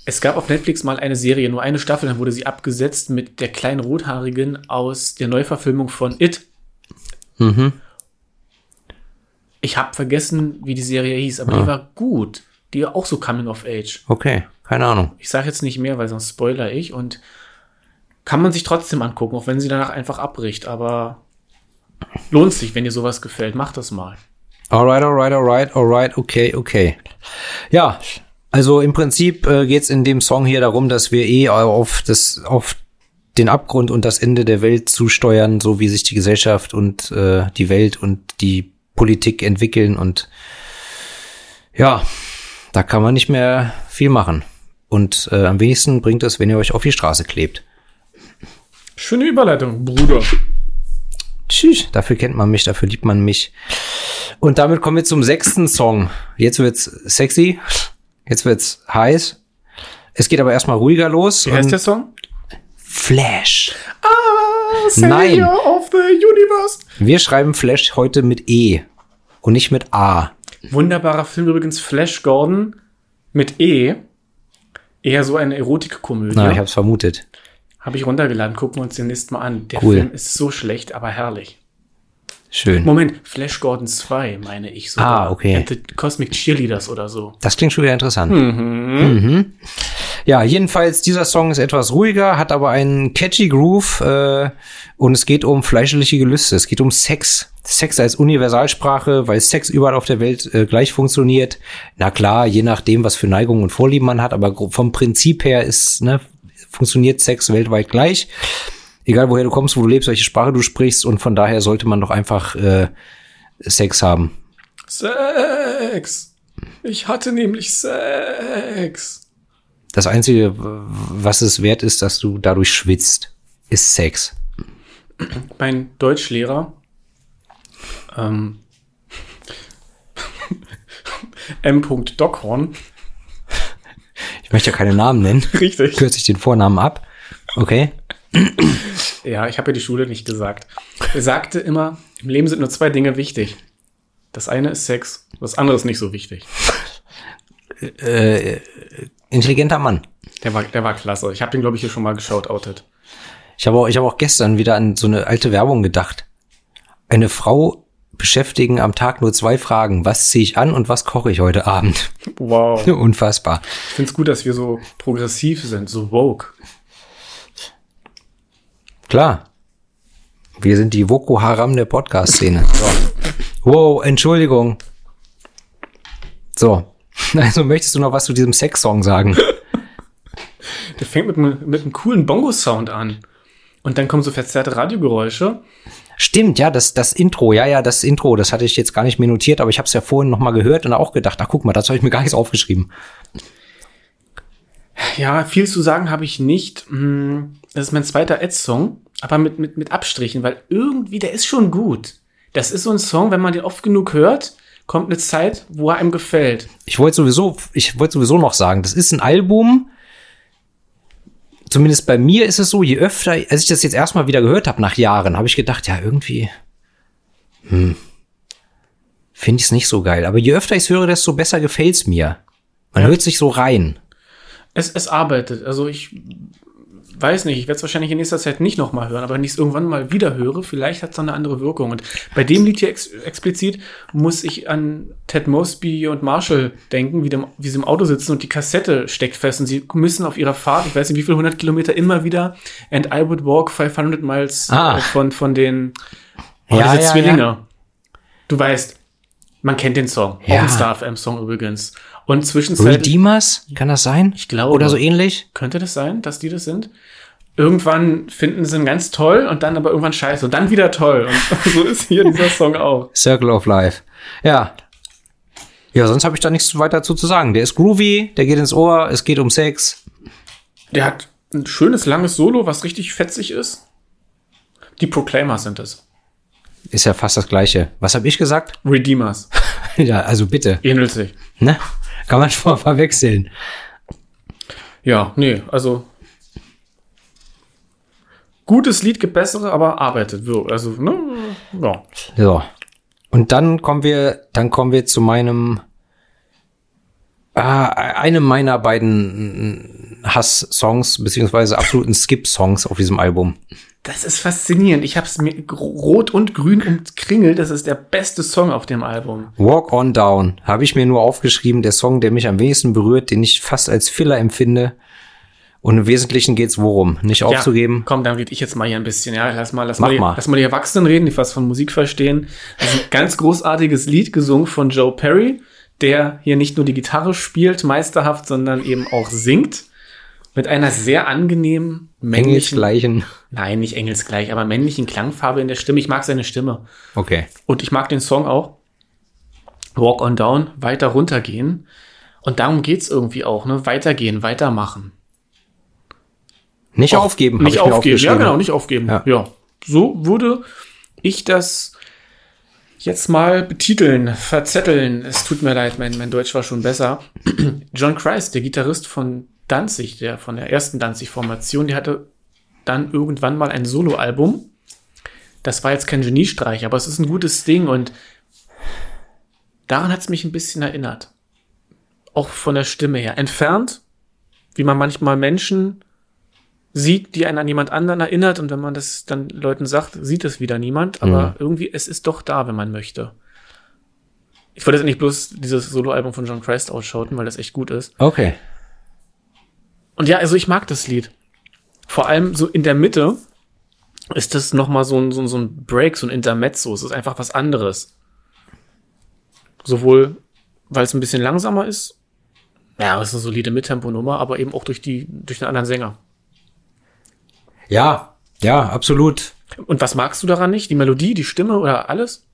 Es gab auf Netflix mal eine Serie, nur eine Staffel, dann wurde sie abgesetzt mit der kleinen Rothaarigen aus der Neuverfilmung von It. Mhm. Ich habe vergessen, wie die Serie hieß, aber die war gut. Die war auch so Coming of Age. Okay, keine Ahnung. Ich sage jetzt nicht mehr, weil sonst spoiler ich und kann man sich trotzdem angucken, auch wenn sie danach einfach abbricht. Aber lohnt sich, wenn dir sowas gefällt, mach das mal. Alright, alright, alright, alright, okay, okay. Ja, also im Prinzip äh, geht's in dem Song hier darum, dass wir eh auf das, auf den Abgrund und das Ende der Welt zusteuern, so wie sich die Gesellschaft und äh, die Welt und die Politik entwickeln und ja, da kann man nicht mehr viel machen. Und äh, am wenigsten bringt es, wenn ihr euch auf die Straße klebt. Schöne Überleitung, Bruder. Tschüss, dafür kennt man mich, dafür liebt man mich. Und damit kommen wir zum sechsten Song. Jetzt wird's sexy, jetzt wird's heiß. Es geht aber erstmal ruhiger los. Wie heißt der Song? Flash. Ah, Nein. of the Universe. Wir schreiben Flash heute mit E und nicht mit A. Wunderbarer Film übrigens, Flash Gordon mit E. Eher so eine Erotikkomödie. Na, ich hab's vermutet. Habe ich runtergeladen, gucken wir uns den nächsten Mal an. Der Cool. Film ist so schlecht, aber herrlich. Schön. Moment, Flash Gordon 2, meine ich sogar. Ah, okay. The Cosmic Cheerleaders oder so. Das klingt schon wieder interessant. Mhm. Ja, jedenfalls, dieser Song ist etwas ruhiger, hat aber einen catchy Groove äh, und es geht um fleischliche Gelüste. Es geht um Sex. Sex als Universalsprache, weil Sex überall auf der Welt äh, gleich funktioniert. Na klar, je nachdem, was für Neigungen und Vorlieben man hat, aber vom Prinzip her ist, ne, funktioniert Sex weltweit gleich. Egal woher du kommst, wo du lebst, welche Sprache du sprichst und von daher sollte man doch einfach äh, Sex haben. Sex. Ich hatte nämlich Sex. Das Einzige, was es wert ist, dass du dadurch schwitzt, ist Sex. Mein Deutschlehrer, ähm, M. Dockhorn, Ich möchte ja keine Namen nennen. richtig. Kürze ich den Vornamen ab. Okay. Ja, ich habe ja die Schule nicht gesagt. Er sagte immer, im Leben sind nur zwei Dinge wichtig. Das eine ist Sex, das andere ist nicht so wichtig. Intelligenter Mann. Der war, der war klasse. Ich habe den, glaube ich, hier schon mal geschaut, outet. Ich habe auch, ich habe auch gestern wieder an so eine alte Werbung gedacht. Eine Frau beschäftigen am Tag nur zwei Fragen. Was ziehe ich an und was koche ich heute Abend? Wow. Unfassbar. Ich finde es gut, dass wir so progressiv sind, so woke. Klar. Wir sind die Voko Haram der Podcast-Szene. So. Wow, Entschuldigung. So. Also möchtest du noch was zu diesem Sex-Song sagen? Der fängt mit einem, mit einem coolen Bongo-Sound an. Und dann kommen so verzerrte Radiogeräusche. Stimmt, ja, das, das Intro, ja, ja, das Intro, das hatte ich jetzt gar nicht mehr notiert, aber ich habe es ja vorhin noch mal gehört und auch gedacht, ach guck mal, das habe ich mir gar nichts aufgeschrieben. Ja, viel zu sagen habe ich nicht. Hm, Das ist mein zweiter Ed-Song, aber mit, mit, mit Abstrichen, weil irgendwie, der ist schon gut. Das ist so ein Song, wenn man den oft genug hört, kommt eine Zeit, wo er einem gefällt. Ich wollte sowieso, ich wollte sowieso noch sagen, das ist ein Album. Zumindest bei mir ist es so, je öfter, als ich das jetzt erstmal wieder gehört habe nach Jahren, habe ich gedacht, ja, irgendwie, hm, finde ich es nicht so geil. Aber je öfter ich es höre, desto besser gefällt's mir. Man hört sich so rein. Es, es arbeitet. Also ich weiß nicht, ich werde es wahrscheinlich in nächster Zeit nicht nochmal hören, aber wenn ich es irgendwann mal wieder höre, vielleicht hat es dann eine andere Wirkung. Und bei dem Lied hier ex explizit muss ich an Ted Mosby und Marshall denken, wie, dem, wie sie im Auto sitzen und die Kassette steckt fest und sie müssen auf ihrer Fahrt, ich weiß nicht wie viele hundert Kilometer, immer wieder And I Would Walk 500 Miles Ah. äh, von, von den oh, Ja, diese ja, Zwillinge. Du weißt, man kennt den Song. Ja. Auch ein Star FM Song übrigens. Und zwischenzeitlich. Redeemers, kann das sein? Ich glaube. Oder so ähnlich? Könnte das sein, dass die das sind? Irgendwann finden sie ihn ganz toll und dann aber irgendwann scheiße und dann wieder toll. Und so ist hier dieser Song auch. Circle of Life. Ja. Ja, sonst habe ich da nichts weiter dazu zu sagen. Der ist groovy, der geht ins Ohr, es geht um Sex. Der hat ein schönes, langes Solo, was richtig fetzig ist. Die Proclaimers sind es. Ist ja fast das gleiche. Was habe ich gesagt? Redeemers. ja, also bitte. Ähnelt sich. Ne? Kann man schon mal verwechseln. Ja, nee, also gutes Lied gibt bessere, aber arbeitet. so, Also, ne? Ja. So. Und dann kommen wir, dann kommen wir zu meinem, ah, einem meiner beiden Hass-Songs, beziehungsweise absoluten Skip-Songs auf diesem Album. Das ist faszinierend. Ich habe es mir rot und grün umkringelt. Das ist der beste Song auf dem Album. Walk on Down habe ich mir nur aufgeschrieben, der Song, der mich am wenigsten berührt, den ich fast als Filler empfinde. Und im Wesentlichen geht's worum? Nicht aufzugeben. Ja, komm, dann rede ich jetzt mal hier ein bisschen. Ja, lass mal, lass Mach mal, die, mal. lass mal die Erwachsenen reden, die was von Musik verstehen. Das ist ein ganz großartiges Lied gesungen von Joe Perry, der hier nicht nur die Gitarre spielt, meisterhaft, sondern eben auch singt. Mit einer sehr angenehmen, männlichen, Engelsgleichen. nein, nicht engelsgleich, aber männlichen Klangfarbe in der Stimme. Ich mag seine Stimme. Okay. Und ich mag den Song auch. Walk on Down, weiter runtergehen. Und darum geht's irgendwie auch, ne? Weitergehen, weitermachen. Nicht aufgeben. hab Nicht aufgeben. Ja, genau, nicht aufgeben. Ja. Ja. So würde ich das jetzt mal betiteln, verzetteln. Es tut mir leid, mein, mein Deutsch war schon besser. John Christ, der Gitarrist von Danzig, der von der ersten Danzig-Formation, der hatte dann irgendwann mal ein Soloalbum. Das war jetzt kein Geniestreich, aber es ist ein gutes Ding und daran hat es mich ein bisschen erinnert. Auch von der Stimme her. Entfernt, wie man manchmal Menschen sieht, die einen an jemand anderen erinnert und wenn man das dann Leuten sagt, sieht es wieder niemand, aber Mhm. irgendwie, es ist doch da, wenn man möchte. Ich wollte jetzt nicht bloß dieses Soloalbum von John Christ ausschauten, weil das echt gut ist. Okay. Und ja, also ich mag das Lied. Vor allem so in der Mitte ist das nochmal so ein, so, ein- so ein Break, so ein Intermezzo. Es ist einfach was anderes. Sowohl, weil es ein bisschen langsamer ist, ja, es ist eine solide Mittempo-Nummer, aber eben auch durch die, durch den anderen Sänger. Ja, ja, absolut. Und was magst du daran nicht? Die Melodie, die Stimme oder alles?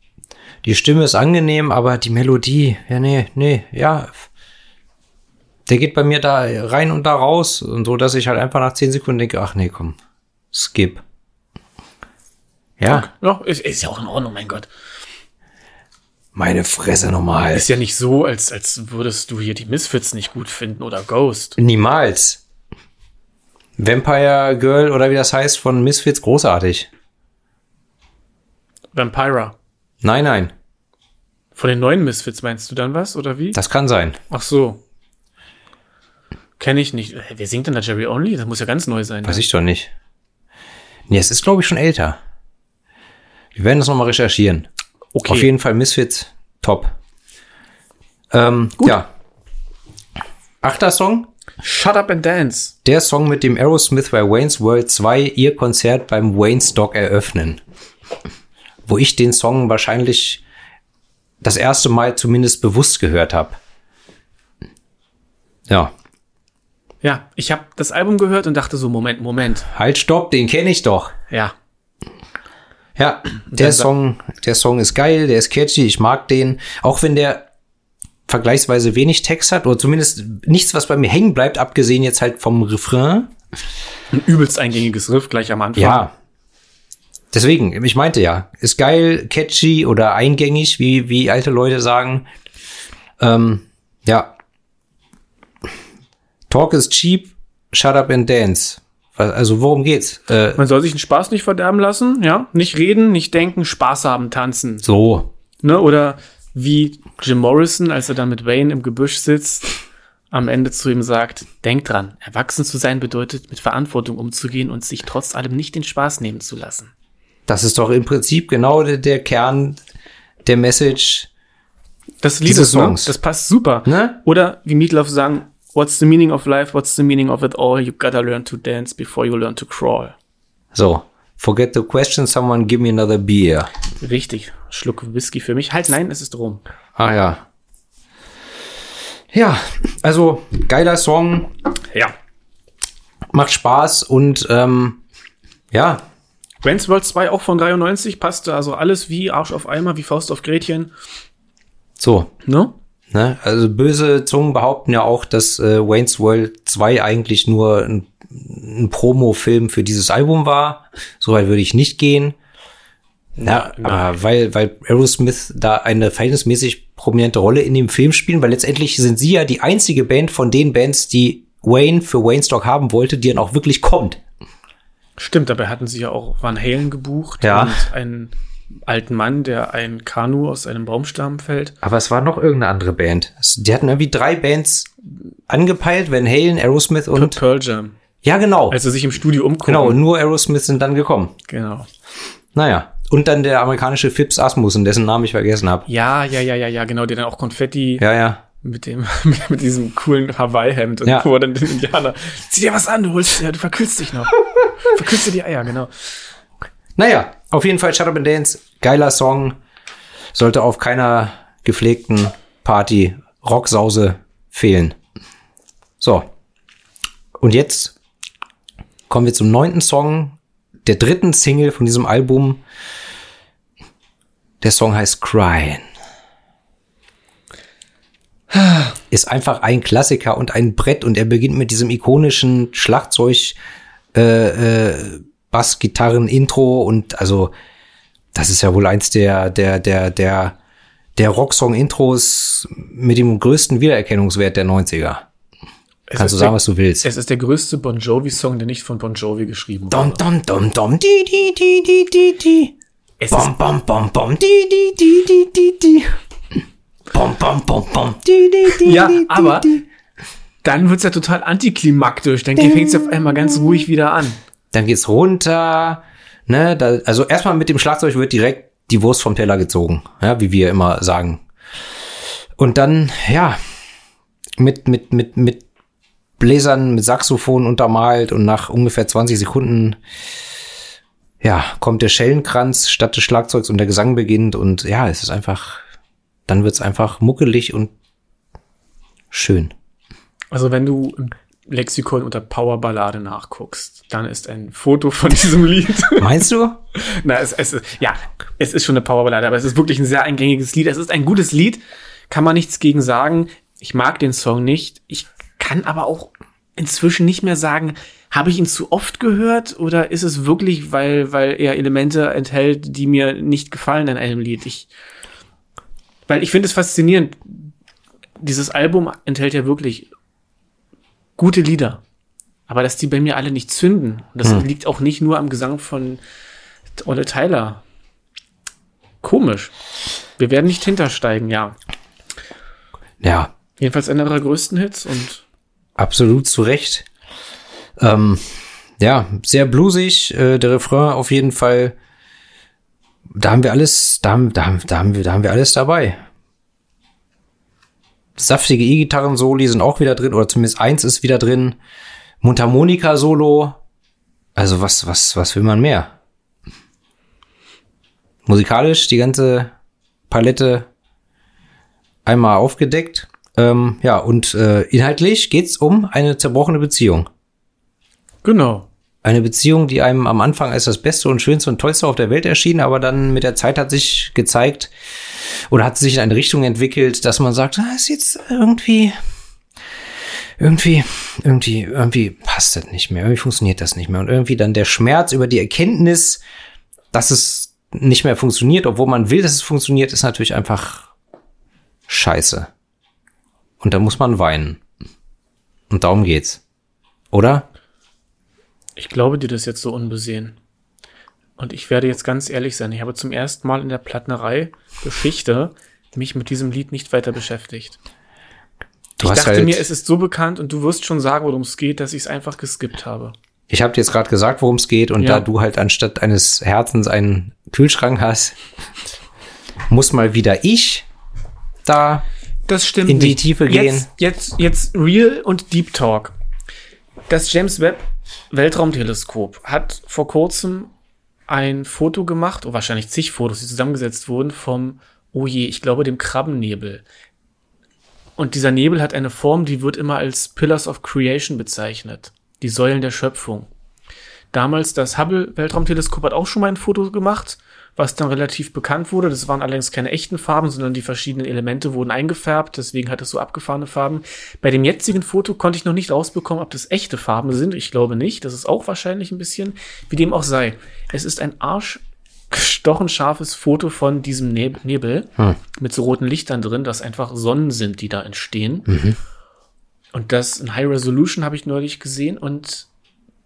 Die Stimme ist angenehm, aber die Melodie, ja, nee, nee, ja. Der geht bei mir da rein und da raus und so, dass ich halt einfach nach zehn Sekunden denke, ach nee, komm, skip. Ja, Ja, ist, ist ja auch in Ordnung, mein Gott. meine Fresse nochmal. Ist ja nicht so, als, als würdest du hier die Misfits nicht gut finden oder Ghost. Niemals. Vampire Girl oder wie das heißt von Misfits, großartig. Vampira. Nein, nein, Von den neuen Misfits meinst du dann was oder wie? das kann sein. Ach so. Kenne ich nicht. Wer singt denn da Jerry Only? Das muss ja ganz neu sein. Weiß ne? ich doch nicht. Nee, es ist, glaube ich, schon älter. Wir werden das nochmal recherchieren. Okay. Auf jeden Fall Misfits, top. Ähm, Ja. Achter Song. Shut Up and Dance. Der Song, mit dem Aerosmith bei Wayne's World 2 ihr Konzert beim Wayne's Dog eröffnen. Wo ich den Song wahrscheinlich das erste Mal zumindest bewusst gehört habe. Ja. Ja, ich habe das Album gehört und dachte so, Moment, Moment. Halt, stopp, den kenne ich doch. Ja, Ja, der Song, der Song ist geil, der ist catchy, ich mag den. Auch wenn der vergleichsweise wenig Text hat, oder zumindest nichts, was bei mir hängen bleibt, abgesehen jetzt halt vom Refrain. ein übelst eingängiges Riff gleich am Anfang. Ja. Deswegen, ich meinte ja, ist geil, catchy oder eingängig, wie, wie alte Leute sagen. Ähm, ja. Talk is cheap, shut up and dance. Also worum geht's? Äh, Man soll sich den Spaß nicht verderben lassen, ja? Nicht reden, nicht denken, Spaß haben, tanzen. so. Ne? Oder wie Jim Morrison, als er dann mit Wayne im Gebüsch sitzt, am Ende zu ihm sagt, denk dran, erwachsen zu sein bedeutet, mit Verantwortung umzugehen und sich trotz allem nicht den Spaß nehmen zu lassen. Das ist doch im Prinzip genau der, der Kern der Message. Das Liedes, ne? Songs. Das passt super. Ne? Oder wie Meatloaf sagen, what's the meaning of life, what's the meaning of it all, you gotta learn to dance before you learn to crawl. So. Forget the question, someone give me another beer. Richtig. Schluck Whisky für mich. Halt, nein, es ist rum. Ah ja. Ja, also geiler Song, Ja. macht Spaß und ähm, ja, Wayne's World 2 auch von 93, passte also alles wie Arsch auf Eimer, wie Faust auf Gretchen. so. Ne? Ne? Also böse Zungen behaupten ja auch, dass äh, Wayne's World 2 eigentlich nur ein, ein Promo-Film für dieses Album war. Soweit würde ich nicht gehen. Na, aber weil, weil Aerosmith da eine verhältnismäßig prominente Rolle in dem Film spielen, weil letztendlich sind sie ja die einzige Band von den Bands, die Wayne für Wayne Stock haben wollte, die dann auch wirklich kommt. Stimmt, dabei hatten sie ja auch Van Halen gebucht Ja. und einen alten Mann, der ein Kanu aus einem Baumstamm fällt. Aber es war noch irgendeine andere Band. Die hatten irgendwie drei Bands angepeilt, Van Halen, Aerosmith und Pearl Jam. ja genau, Als sie sich im Studio umgucken. genau. Nur Aerosmith sind dann gekommen. genau. Naja und dann der amerikanische Phipps Asmussen, dessen Namen ich vergessen habe. Ja, ja, ja, ja, ja, genau, der dann auch Konfetti Ja ja. mit dem, mit diesem coolen Hawaii-Hemd und Ja. wo dann den Indianer, zieh dir was an, du holst, ja, du verkühlst dich noch. verkühlst dir die Eier, genau. Naja, auf jeden Fall Shut Up and Dance, geiler Song, sollte auf keiner gepflegten Party Rocksause fehlen. So. Und jetzt kommen wir zum neunten Song, der dritten Single von diesem Album. Der Song heißt Crying. Ist einfach ein Klassiker und ein Brett und er beginnt mit diesem ikonischen Schlagzeug äh, äh, Bassgitarren-Intro und also das ist ja wohl eins der, der, der, der, der Rocksong-Intros mit dem größten Wiedererkennungswert der 90er. Es Kannst du ist sagen, der, was du willst. Es ist der größte Bon Jovi-Song, der nicht von Bon Jovi geschrieben Dom, wurde. dom, dom, dom, di, di, di, di, di, di. Es Bom, bom, bom, bom, di, di, di, di, di, di. Bom, bom, bom, bom, di, di, di, Ja, di, di, aber- di. Dann wird's ja total antiklimaktisch. Dann fängt's auf einmal ganz ruhig wieder an. Dann geht's runter, ne, da, also erstmal mit dem Schlagzeug wird direkt die Wurst vom Teller gezogen, ja, wie wir immer sagen. Und dann, ja, mit, mit, mit, mit Bläsern, mit Saxophon untermalt und nach ungefähr 20 Sekunden, ja, kommt der Schellenkranz statt des Schlagzeugs und der Gesang beginnt und ja, es ist einfach, dann wird's einfach muckelig und schön. Also wenn du Lexikon unter Powerballade nachguckst, dann ist ein Foto von diesem Lied. Meinst du? Na, es, es ist, ja, es ist schon eine Powerballade, aber es ist wirklich ein sehr eingängiges Lied. Es ist ein gutes Lied, kann man nichts gegen sagen. Ich mag den Song nicht. Ich kann aber auch inzwischen nicht mehr sagen, habe ich ihn zu oft gehört oder ist es wirklich, weil, weil er Elemente enthält, die mir nicht gefallen in einem Lied? Ich, weil ich finde es faszinierend. Dieses Album enthält ja wirklich gute Lieder. Aber dass die bei mir alle nicht zünden. Und das liegt auch nicht nur am Gesang von Olle Tyler. Komisch. Wir werden nicht hintersteigen, ja. Ja, Jedenfalls einer ihrer größten Hits und absolut zu Recht. Ähm, ja, sehr bluesig, äh, der Refrain auf jeden Fall. Da haben wir alles, da haben, da haben, da haben wir, da haben wir alles dabei. Saftige E-Gitarren-Soli sind auch wieder drin, oder zumindest eins ist wieder drin. Mundharmonika-Solo. Also was, was, was will man mehr? Musikalisch die ganze Palette einmal aufgedeckt. Ähm, ja, und äh, inhaltlich geht's um eine zerbrochene Beziehung. genau. Eine Beziehung, die einem am Anfang als das Beste und Schönste und Tollste auf der Welt erschien, aber dann mit der Zeit hat sich gezeigt oder hat sich in eine Richtung entwickelt, dass man sagt, ah, ist jetzt irgendwie, irgendwie, irgendwie, irgendwie passt das nicht mehr, irgendwie funktioniert das nicht mehr. Und irgendwie dann der Schmerz über die Erkenntnis, dass es nicht mehr funktioniert, obwohl man will, dass es funktioniert, ist natürlich einfach scheiße. Und da muss man weinen. Und darum geht's. Oder? Ich glaube dir das jetzt so unbesehen. Und ich werde jetzt ganz ehrlich sein. Ich habe zum ersten Mal in der Plattnerei Geschichte mich mit diesem Lied nicht weiter beschäftigt. Du ich hast dachte halt, mir, es ist so bekannt und du wirst schon sagen, worum es geht, dass ich es einfach geskippt habe. ich habe dir jetzt gerade gesagt, worum es geht, und Ja. da du halt anstatt eines Herzens einen Kühlschrank hast, muss mal wieder ich da. Das stimmt. In die nicht. Tiefe gehen. Jetzt, jetzt, jetzt Real und Deep Talk. Das James Webb Weltraumteleskop hat vor kurzem ein Foto gemacht, oder wahrscheinlich zig Fotos, die zusammengesetzt wurden, vom, oh je, ich glaube, dem Krabbennebel. Und dieser Nebel hat eine Form, die wird immer als Pillars of Creation bezeichnet. Die Säulen der Schöpfung. Damals das Hubble Weltraumteleskop hat auch schon mal ein Foto gemacht, was dann relativ bekannt wurde. Das waren allerdings keine echten Farben, sondern die verschiedenen Elemente wurden eingefärbt, deswegen hat es so abgefahrene Farben. Bei dem jetzigen Foto konnte ich noch nicht rausbekommen, ob das echte Farben sind. Ich glaube nicht. Das ist auch wahrscheinlich ein bisschen, wie dem auch sei. Es ist ein Arsch gestochen scharfes Foto von diesem Neb Nebel Hm. mit so roten Lichtern drin, das einfach Sonnen sind, die da entstehen. Mhm. Und das in High Resolution habe ich neulich gesehen und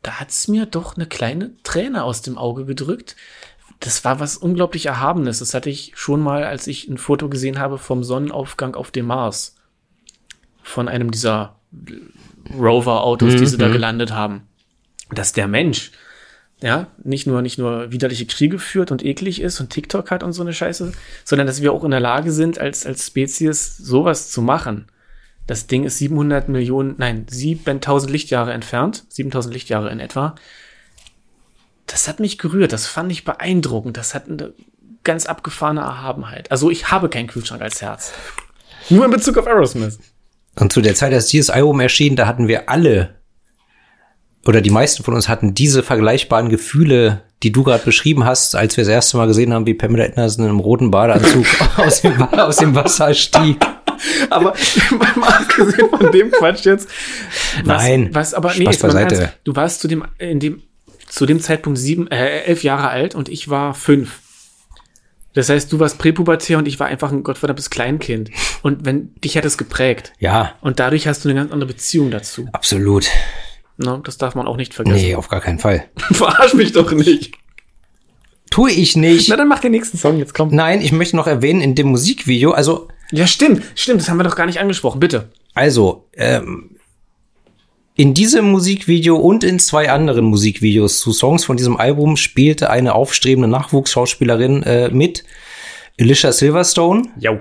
da hat's mir doch eine kleine Träne aus dem Auge gedrückt. Das war was unglaublich Erhabenes. Das hatte ich schon mal, als ich ein Foto gesehen habe vom Sonnenaufgang auf dem Mars. Von einem dieser Rover-Autos, die sie da gelandet haben. Dass der Mensch, ja, nicht nur, nicht nur widerliche Kriege führt und eklig ist und TikTok hat und so eine Scheiße, sondern dass wir auch in der Lage sind, als, als Spezies sowas zu machen. Das Ding ist 700 Millionen, nein, 7000 Lichtjahre entfernt, 7000 Lichtjahre in etwa. Das hat mich gerührt, das fand ich beeindruckend, das hat eine ganz abgefahrene Erhabenheit. Also ich habe keinen Kühlschrank als Herz. Nur in Bezug auf Aerosmith. Und zu der Zeit, als dieses Album erschien, da hatten wir alle oder die meisten von uns hatten diese vergleichbaren Gefühle, die du gerade beschrieben hast, als wir das erste Mal gesehen haben, wie Pamela Anderson im roten Badeanzug aus, dem, aus dem Wasser stieg. Aber mal abgesehen von dem Quatsch jetzt. Was, Nein, Was aber, nee, Spaß beiseite. Ernst, du warst zu dem, in dem, zu dem Zeitpunkt sieben, äh, elf Jahre alt und ich war fünf. Das heißt, du warst präpubertär und ich war einfach ein gottverdammtes Kleinkind. Und wenn, dich hat es geprägt. Ja, Und dadurch hast du eine ganz andere Beziehung dazu. absolut. Ne? Das darf man auch nicht vergessen. Nee, auf gar keinen Fall. Verarsch mich doch nicht. Tue ich nicht. Na, dann mach den nächsten Song, jetzt kommt. Nein, ich möchte noch erwähnen, in dem Musikvideo, also Ja, stimmt, stimmt, das haben wir doch gar nicht angesprochen, bitte. Also, ähm, in diesem Musikvideo und in zwei anderen Musikvideos zu Songs von diesem Album spielte eine aufstrebende Nachwuchsschauspielerin äh, mit, Alicia Silverstone. Jo.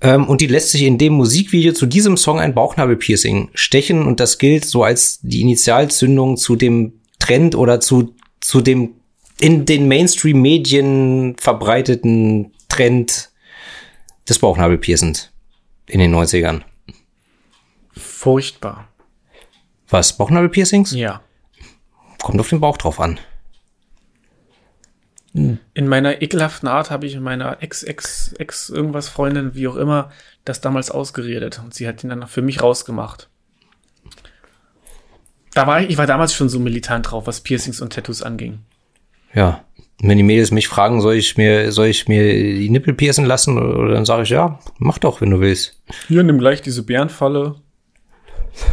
Ähm, und die lässt sich in dem Musikvideo zu diesem Song ein Bauchnabelpiercing stechen. Und das gilt so als die Initialzündung zu dem Trend oder zu, zu dem in den Mainstream-Medien verbreiteten Trend des Bauchnabelpiercens in den 90ern. Furchtbar. Was? Bauchnabelpiercings? Ja. Kommt auf den Bauch drauf an. In meiner ekelhaften Art habe ich in meiner Ex, Ex, Ex irgendwas Freundin, wie auch immer, das damals ausgeredet. Und sie hat ihn dann für mich rausgemacht. Da war ich, ich war damals schon so militant drauf, was Piercings und Tattoos anging. Ja. Und Wenn die Mädels mich fragen, soll ich mir, soll ich mir die Nippel piercen lassen? Oder dann sage ich, ja, mach doch, wenn du willst. Hier, nimm gleich diese Bärenfalle.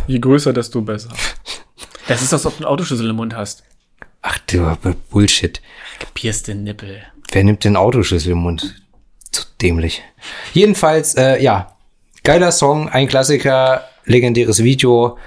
Je größer, desto besser. Das ist, als ob du einen Autoschlüssel im Mund hast. Ach du Bullshit. Gepierste Nippel. Wer nimmt den Autoschlüssel im Mund? Zu dämlich. Jedenfalls, äh, ja. Geiler Song, ein Klassiker, legendäres Video.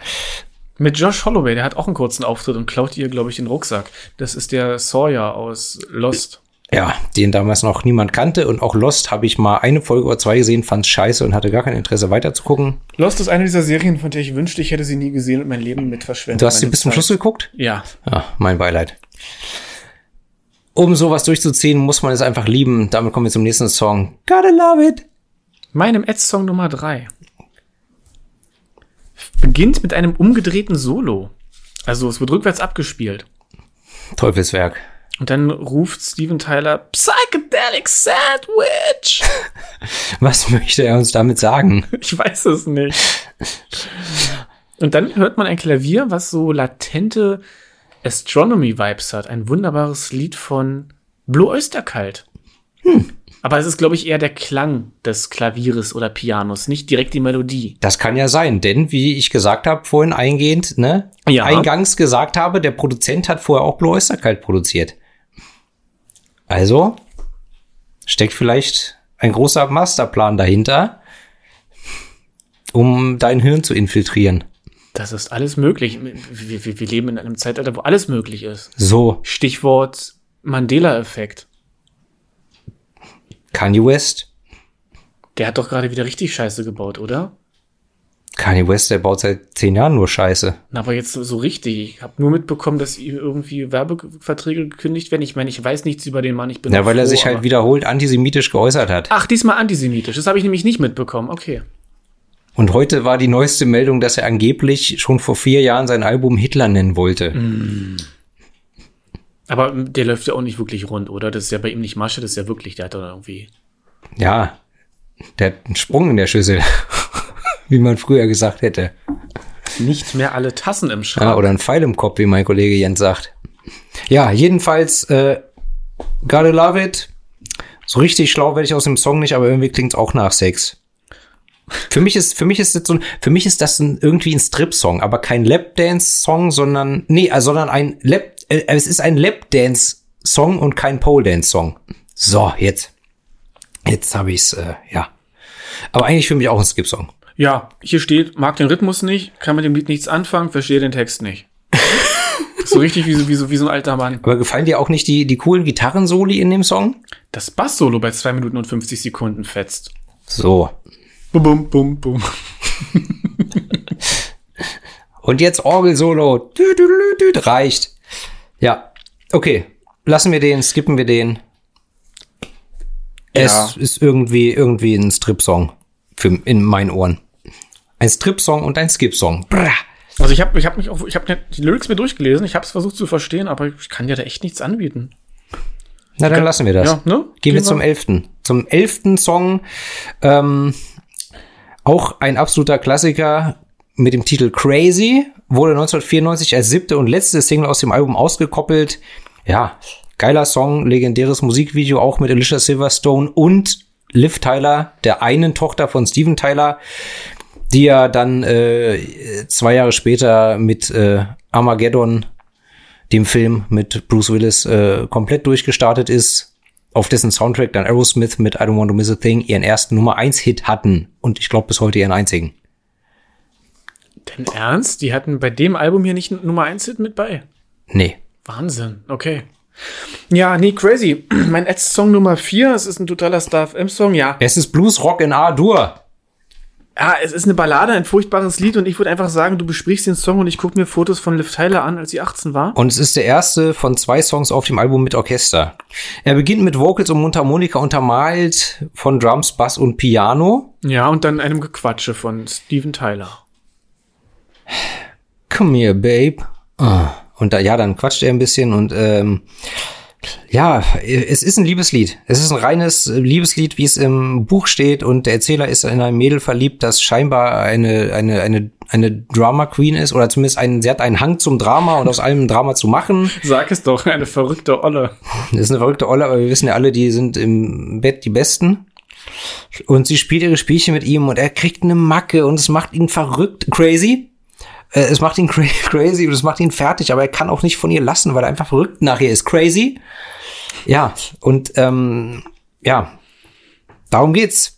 Mit Josh Holloway, der hat auch einen kurzen Auftritt und klaut ihr, glaube ich, den Rucksack. Das ist der Sawyer aus Lost. Ja, den damals noch niemand kannte. Und auch Lost habe ich mal eine Folge oder zwei gesehen, fand's scheiße und hatte gar kein Interesse weiterzugucken. Lost ist eine dieser Serien, von der ich wünschte, ich hätte sie nie gesehen und mein Leben mit verschwendet. Du hast sie bis zum. Schluss geguckt? Ja. Ja, mein Beileid. Um sowas durchzuziehen, muss man es einfach lieben. Damit kommen wir zum nächsten Song. Gotta love it. Meinem Ad-Song Nummer drei beginnt mit einem umgedrehten Solo. Also es wird rückwärts abgespielt. Teufelswerk. Und dann ruft Steven Tyler Psychedelic Sandwich. Was möchte er uns damit sagen? Ich weiß es nicht. Und dann hört man ein Klavier, was so latente Astronomy-Vibes hat. Ein wunderbares Lied von Blue Oyster Cult. Aber es ist, glaube ich, eher der Klang des Klavieres oder Pianos, nicht direkt die Melodie. Das kann ja sein, denn wie ich gesagt habe vorhin eingehend, ne, Ja. eingangs gesagt habe, der Produzent hat vorher auch Blue Oyster Cult produziert. Also steckt vielleicht ein großer Masterplan dahinter, um dein Hirn zu infiltrieren. Das ist alles möglich. Wir, wir, wir leben in einem Zeitalter, wo alles möglich ist. So, Stichwort Mandela-Effekt. Kanye West. Der hat doch gerade wieder richtig Scheiße gebaut, oder? Kanye West, der baut seit zehn Jahren nur Scheiße. Na, aber jetzt so- richtig. Ich habe nur mitbekommen, dass irgendwie Werbeverträge gekündigt werden. Ich meine, ich weiß nichts über den Mann. Ich bin Ja, auch weil er froh, sich halt wiederholt antisemitisch geäußert hat. Ach, diesmal antisemitisch. Das habe ich nämlich nicht mitbekommen. Okay. Und heute war die neueste Meldung, dass er angeblich schon vor vier Jahren sein Album Hitler nennen wollte. Aber ähm, der läuft ja auch nicht wirklich rund, oder? Das ist ja bei ihm nicht Masche, das ist ja wirklich, der hat doch irgendwie. Ja, der hat einen Sprung in der Schüssel, wie man früher gesagt hätte. Nicht mehr alle Tassen im Schrank. Ja, oder ein Pfeil im Kopf, wie mein Kollege Jens sagt. Ja, jedenfalls äh, Gotta Love It. So richtig schlau werde ich aus dem Song nicht, aber irgendwie klingt es auch nach Sex. Für mich ist, für mich ist das so ein, für mich ist das ein, irgendwie ein Strip-Song, aber kein Lapdance-Song, sondern, nee, äh, sondern ein Lap, äh, es ist ein Lapdance-Song und kein Pole-Dance-Song. So, jetzt. Jetzt habe ich's, äh, ja. Aber eigentlich für mich auch ein Skip-Song. Ja, hier steht, mag den Rhythmus nicht, kann mit dem Lied nichts anfangen, verstehe den Text nicht. so richtig wie so, wie, so, wie so ein alter Mann. Aber gefallen dir auch nicht die, die coolen Gitarrensoli in dem Song? Das Bass-Solo bei 2 Minuten und 50 Sekunden fetzt. So. Bum, bum, bum, bum. Und jetzt Orgel-Solo. Reicht. Ja. Okay. Lassen wir den, skippen wir den. Es Ja. ist irgendwie, irgendwie ein Strip-Song. Für, in meinen Ohren. Ein Strip-Song und ein Skip-Song. Also ich habe ich hab mich auch, ich habe die Lyrics mir durchgelesen, ich habe es versucht zu verstehen, aber ich kann dir da echt nichts anbieten. Na, dann lassen wir das. Ja, ne? Gehen wir zum elften. Zum elften Song. Ähm, auch ein absoluter Klassiker mit dem Titel Crazy. Wurde 1994 als siebte und letzte Single aus dem Album ausgekoppelt. Ja, geiler Song, legendäres Musikvideo, auch mit Alicia Silverstone und Liv Tyler, der einen Tochter von Steven Tyler, die ja dann äh, zwei Jahre später mit äh, Armageddon dem Film mit Bruce Willis äh, komplett durchgestartet ist, auf dessen Soundtrack dann Aerosmith mit I Don't Want to Miss a Thing ihren ersten Nummer 1 Hit hatten und ich glaube bis heute ihren einzigen. Denn ernst? Die hatten bei dem Album hier nicht Nummer 1 Hit mit bei. Nee. Wahnsinn, okay. Ja, nee, crazy. Mein Song Nummer 4, es ist ein totaler Star FM Song, ja. Es ist Blues Rock in A-Dur. Ja, es ist eine Ballade, ein furchtbares Lied und ich würde einfach sagen, du besprichst den Song und ich gucke mir Fotos von Liv Tyler an, als sie 18 war. Und es ist der erste von zwei Songs auf dem Album mit Orchester. Er beginnt mit Vocals und Mundharmonika untermalt von Drums, Bass und Piano. Ja, und dann einem Gequatsche von Steven Tyler. Come here, babe. Ah. Und da, ja, dann quatscht er ein bisschen und ähm, ja, es ist ein Liebeslied. Es ist ein reines Liebeslied, wie es im Buch steht. Und der Erzähler ist in ein Mädel verliebt, das scheinbar eine, eine, eine, eine Drama Queen ist. Oder zumindest einen, sie hat einen Hang zum Drama und aus allem ein Drama zu machen. Sag es doch, eine verrückte Olle. Das ist eine verrückte Olle, aber wir wissen ja alle, die sind im Bett die Besten. Und sie spielt ihre Spielchen mit ihm und er kriegt eine Macke und es macht ihn verrückt, crazy. Äh, Es macht ihn cra crazy und es macht ihn fertig, aber er kann auch nicht von ihr lassen, weil er einfach verrückt nachher ist. Crazy. Ja, und ähm, ja, darum geht's.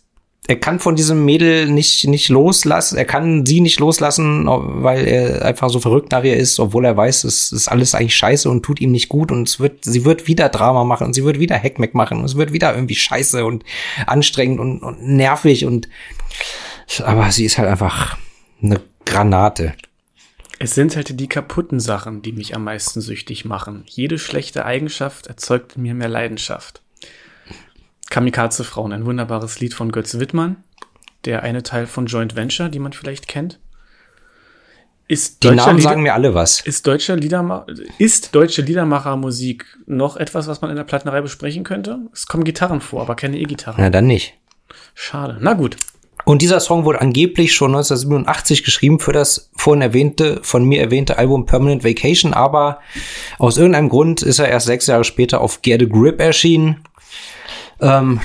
Er kann von diesem Mädel nicht, nicht loslassen, er kann sie nicht loslassen, weil er einfach so verrückt nach ihr ist, obwohl er weiß, es ist alles eigentlich scheiße und tut ihm nicht gut und es wird, sie wird wieder Drama machen und sie wird wieder Heckmeck machen und es wird wieder irgendwie scheiße und anstrengend und, und nervig und aber sie ist halt einfach eine Granate. Es sind halt die kaputten Sachen, die mich am meisten süchtig machen. Jede schlechte Eigenschaft erzeugt in mir mehr Leidenschaft. Kamikaze Frauen, ein wunderbares Lied von Götz Wittmann, der eine Teil von Joint Venture, die man vielleicht kennt. Ist Die Namen Lieder- sagen mir alle was. ist deutscher Liederma ist deutsche Liedermachermusik noch etwas, was man in der Plattenerei besprechen könnte? Es kommen Gitarren vor, aber keine E-Gitarren. Na dann nicht. Schade. Na gut. Und dieser Song wurde angeblich schon 1987 geschrieben für das vorhin erwähnte, von mir erwähnte Album Permanent Vacation, aber aus irgendeinem Grund ist er erst sechs Jahre später auf Get a Grip erschienen. Ähm,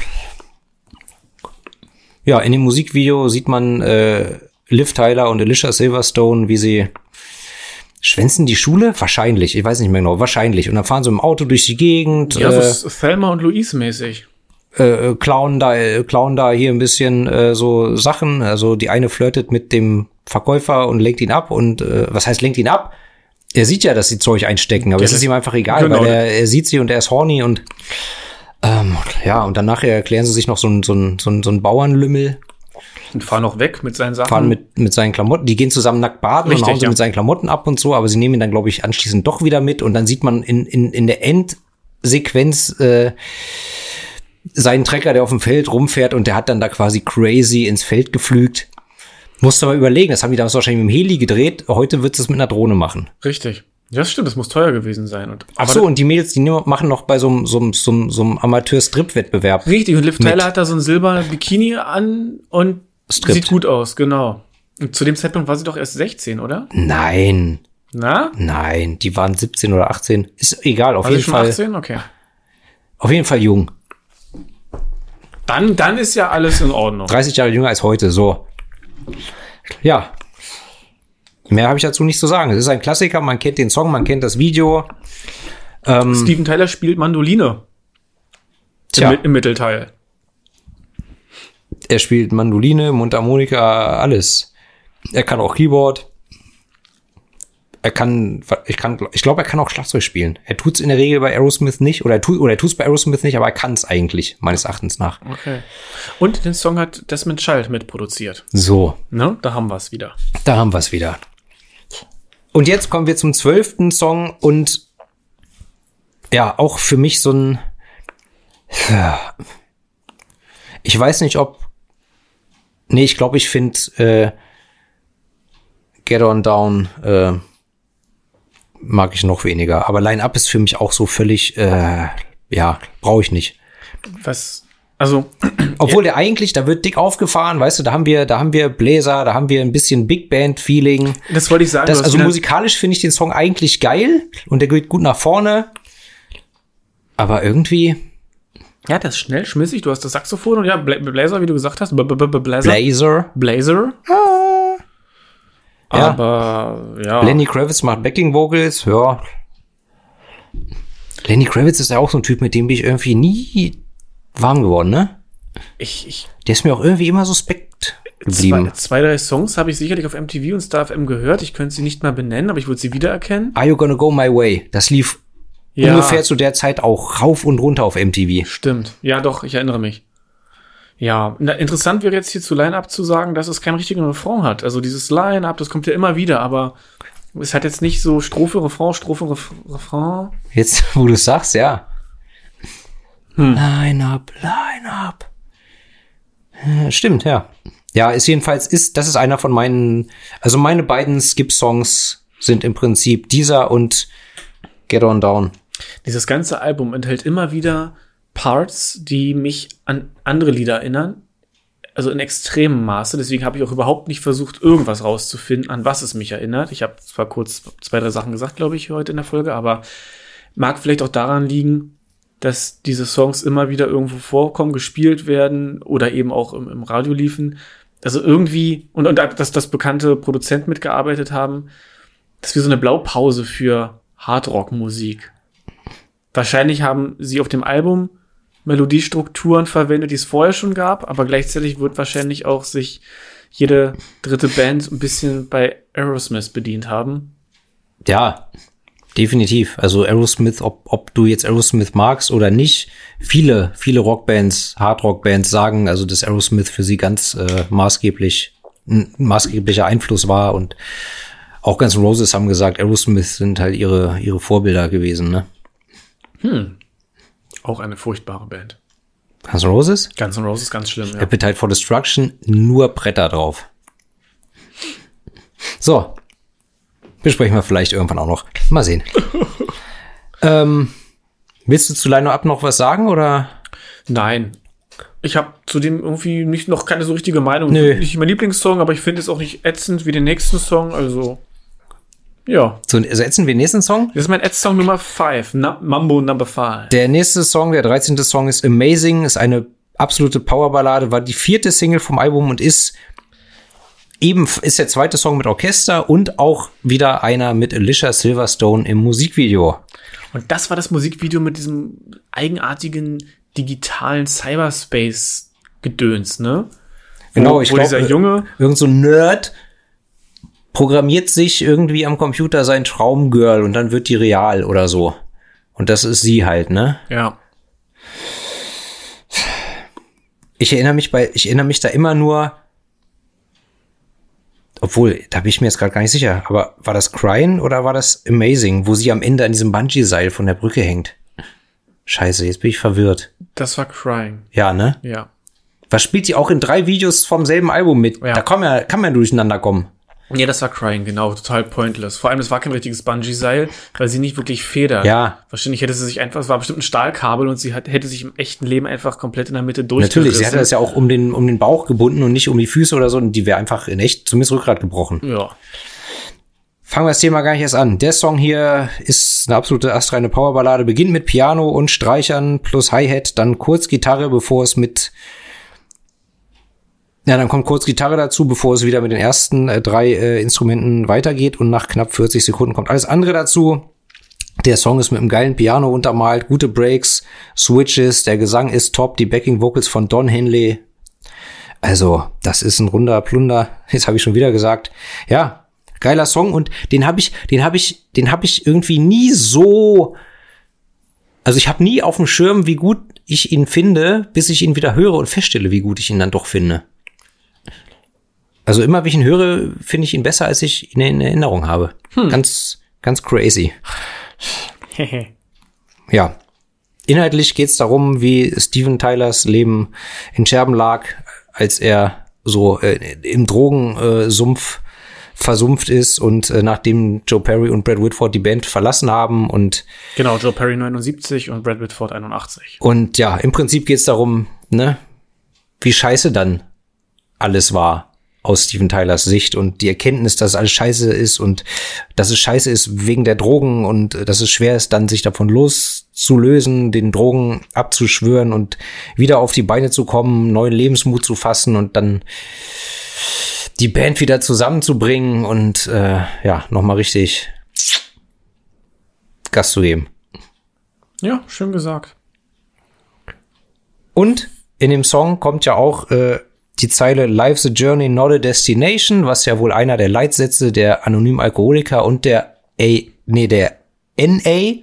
ja, in dem Musikvideo sieht man äh, Liv Tyler und Alicia Silverstone, wie sie schwänzen die Schule? Wahrscheinlich, ich weiß nicht mehr genau, wahrscheinlich. Und dann fahren sie im Auto durch die Gegend. Ja, äh, so Thelma und Louise mäßig. Äh, klauen da, äh, klauen da hier ein bisschen äh, so Sachen. Also die eine flirtet mit dem Verkäufer und lenkt ihn ab und äh, was heißt lenkt ihn ab? Er sieht ja, dass sie Zeug einstecken, aber Ja, es ist ihm einfach egal, genau. weil er, er sieht sie und er ist horny und ähm, ja, und dann nachher erklären sie sich noch so ein, so ein, so ein, so ein Bauernlümmel, Und fahren noch weg mit seinen Sachen. fahren mit, mit seinen Klamotten, die gehen zusammen nackt baden Richtig, und hauen sie ja. mit seinen Klamotten ab und so, aber sie nehmen ihn dann, glaube ich, anschließend doch wieder mit und dann sieht man in, in, in der Endsequenz äh, seinen Trecker, der auf dem Feld rumfährt und der hat dann da quasi crazy ins Feld geflügt. Musste mal überlegen, das haben die damals wahrscheinlich mit dem Heli gedreht, heute wird es mit einer Drohne machen. Richtig. Ja, das stimmt, das muss teuer gewesen sein. Und, Ach so, und die Mädels, die machen noch bei so einem, so einem, so einem, so Amateur-Strip-Wettbewerb. Richtig, und Liv Mit- Tyler hat da so ein silbernes Bikini an und Strippt. sieht gut aus, genau. Und zu dem Zeitpunkt war sie doch erst 16, oder? Nein, Na? nein, die waren 17 oder 18. Ist egal, auf War jeden Fall. 18? Okay. Auf jeden Fall jung. Dann, dann ist ja alles in Ordnung. 30 Jahre jünger als heute, so. Ja. Mehr habe ich dazu nicht zu sagen. Es ist ein Klassiker, man kennt den Song, man kennt das Video. Ähm, Steven Tyler spielt Mandoline. Tja. Im, Im Mittelteil. er spielt Mandoline, Mundharmonika, alles. Er kann auch Keyboard. Er kann, ich kann, ich glaube, er kann auch Schlagzeug spielen. Er tut's in der Regel bei Aerosmith nicht, oder er tut, oder er tut's bei Aerosmith nicht, aber er kann's eigentlich, meines Erachtens nach. Okay. Und den Song hat Desmond Child mitproduziert. So, Ne? Da haben wir es wieder. da haben wir's wieder. Und jetzt kommen wir zum zwölften Song und ja, auch für mich so ein, ich weiß nicht, ob, nee, ich glaube, ich finde äh, Get On Down äh, mag ich noch weniger. Aber Line Up ist für mich auch so völlig, äh, ja, brauche ich nicht. Was, also, Obwohl der eigentlich, da wird dick aufgefahren, weißt du, da haben wir, da haben wir Bläser, da haben wir ein bisschen Big Band Feeling. das wollte ich sagen. Das, also musikalisch finde ich den Song eigentlich geil und der geht gut nach vorne. Aber irgendwie ja, das ist schnell, schmissig. Du hast das Saxophon und ja, Bla Blazer, wie du gesagt hast. B -b -b Blazer. Blazer. Blazer. Ja. Aber, ja. Lenny Kravitz macht Backing Vocals, ja. Lenny Kravitz ist ja auch so ein Typ, mit dem bin ich irgendwie nie warm geworden, ne? Ich, ich, Der ist mir auch irgendwie immer suspekt zwei, geblieben. zwei, drei Songs habe ich sicherlich auf MTV und Star FM gehört. Ich könnte sie nicht mal benennen, aber ich würde sie wiedererkennen. Are You Gonna Go My Way? Das lief ungefähr zu der Zeit auch rauf und runter auf MTV. Stimmt. Ja, doch, ich erinnere mich. Ja, na, interessant wäre jetzt hier zu Line-Up zu sagen, dass es keinen richtigen Refrain hat. Also dieses Line-Up, das kommt ja immer wieder, aber es hat jetzt nicht so Strophe, Refrain, Strophe, Ref Refrain. Jetzt, wo du sagst, ja. Line up, line up. Äh, Stimmt, ja. Ja, ist jedenfalls, ist, das ist einer von meinen, also meine beiden Skip-Songs sind im Prinzip dieser und Get On Down. Dieses ganze Album enthält immer wieder Parts, die mich an andere Lieder erinnern. Also in extremem Maße. Deswegen habe ich auch überhaupt nicht versucht, irgendwas rauszufinden, an was es mich erinnert. Ich habe zwar kurz zwei, drei Sachen gesagt, glaube ich, heute in der Folge, aber mag vielleicht auch daran liegen, dass diese Songs immer wieder irgendwo vorkommen, gespielt werden oder eben auch im, im Radio liefen. Also irgendwie, und, und dass das bekannte Produzenten mitgearbeitet haben, dass wir so eine Blaupause für Hardrock-Musik. Wahrscheinlich haben sie auf dem Album Melodiestrukturen verwendet, die es vorher schon gab, aber gleichzeitig wird wahrscheinlich auch sich jede dritte Band ein bisschen bei Aerosmith bedient haben. Ja, definitiv. Also Aerosmith, ob, ob du jetzt Aerosmith magst oder nicht, viele, viele Rockbands, Hardrock-Bands sagen, also dass Aerosmith für sie ganz äh, maßgeblich, ein maßgeblicher Einfluss war und auch N' Roses haben gesagt, Aerosmith sind halt ihre, ihre Vorbilder gewesen, ne? Auch eine furchtbare Band. Guns N' Roses? Guns N' Roses ganz schlimm, ja. Appetite for Destruction, nur Bretter drauf. So. Besprechen wir vielleicht irgendwann auch noch. Mal sehen. ähm, willst du zu Lino Up noch was sagen oder? Nein. Ich habe zudem irgendwie nicht noch keine so richtige Meinung. Nö. Nicht mein Lieblingssong, aber ich finde es auch nicht ätzend wie den nächsten Song. Also, ja. So, also setzen wir den nächsten Song. Das ist mein Ätz-Song Nummer 5. Mambo Number 5. Der nächste Song, der 13. Song ist Amazing, ist eine absolute Powerballade, war die vierte Single vom Album und ist eben, ist der zweite Song mit Orchester und auch wieder einer mit Alicia Silverstone im Musikvideo. Und das war das Musikvideo mit diesem eigenartigen digitalen Cyberspace-Gedöns, ne? Genau, wo, ich glaube, dieser Junge, irgend so ein Nerd programmiert sich irgendwie am Computer sein Traumgirl und dann wird die real oder so. Und das ist sie halt, ne? ja, Ich erinnere mich bei, ich erinnere mich da immer nur, obwohl, da bin ich mir jetzt gerade gar nicht sicher, aber war das Crying oder war das Amazing, wo sie am Ende an diesem Bungee-Seil von der Brücke hängt? Scheiße, jetzt bin ich verwirrt. das war Crying. Ja, ne? Ja. Was spielt die auch in drei Videos vom selben Album mit? Ja. Da kann man, kann man durcheinander kommen. Ja, das war Crying, genau, total pointless. Vor allem, es war kein richtiges Bungee-Seil, weil sie nicht wirklich federt. Ja. Wahrscheinlich hätte sie sich einfach, es war bestimmt ein Stahlkabel und sie hat, hätte sich im echten Leben einfach komplett in der Mitte durchgerissen. Natürlich, sie hatte das ja auch um den, um den Bauch gebunden und nicht um die Füße oder so. Und die wäre einfach in echt zumindest Rückgrat gebrochen. Ja. Fangen wir das Thema gar nicht erst an. Der Song hier ist ist eine absolute astreine Powerballade. Beginnt mit Piano und Streichern plus Hi-Hat, dann kurz Gitarre, bevor es mit ja, dann kommt kurz Gitarre dazu, bevor es wieder mit den ersten äh, drei äh, Instrumenten weitergeht und nach knapp 40 Sekunden kommt alles andere dazu. Der Song ist mit einem geilen Piano untermalt, gute Breaks, Switches, der Gesang ist top, die Backing Vocals von Don Henley. Also, das ist ein runder Plunder. Jetzt habe ich schon wieder gesagt. Ja, geiler Song und den habe ich, den habe ich, den habe ich irgendwie nie so also ich habe nie auf dem Schirm, wie gut ich ihn finde, bis ich ihn wieder höre und feststelle, wie gut ich ihn dann doch finde. Also immer, wenn ich ihn höre, finde ich ihn besser, als ich ihn in Erinnerung habe. Hm. Ganz, ganz crazy. ja. Inhaltlich geht es darum, wie Steven Tylers Leben in Scherben lag, als er so äh, im Drogensumpf äh, versumpft ist und äh, nachdem Joe Perry und Brad Whitford die Band verlassen haben und genau Joe Perry 79 und Brad Whitford 81 und ja im Prinzip geht es darum ne wie scheiße dann alles war aus Steven Tylers Sicht und die Erkenntnis, dass alles scheiße ist und dass es scheiße ist wegen der Drogen und dass es schwer ist, dann sich davon loszulösen, den Drogen abzuschwören und wieder auf die Beine zu kommen, neuen Lebensmut zu fassen und dann die Band wieder zusammenzubringen und äh, ja, nochmal richtig Gas zu geben. Ja, schön gesagt. Und in dem Song kommt ja auch äh, die Zeile Life's a Journey, not a Destination, was ja wohl einer der Leitsätze der anonymen Alkoholiker und der A, nee, der NA,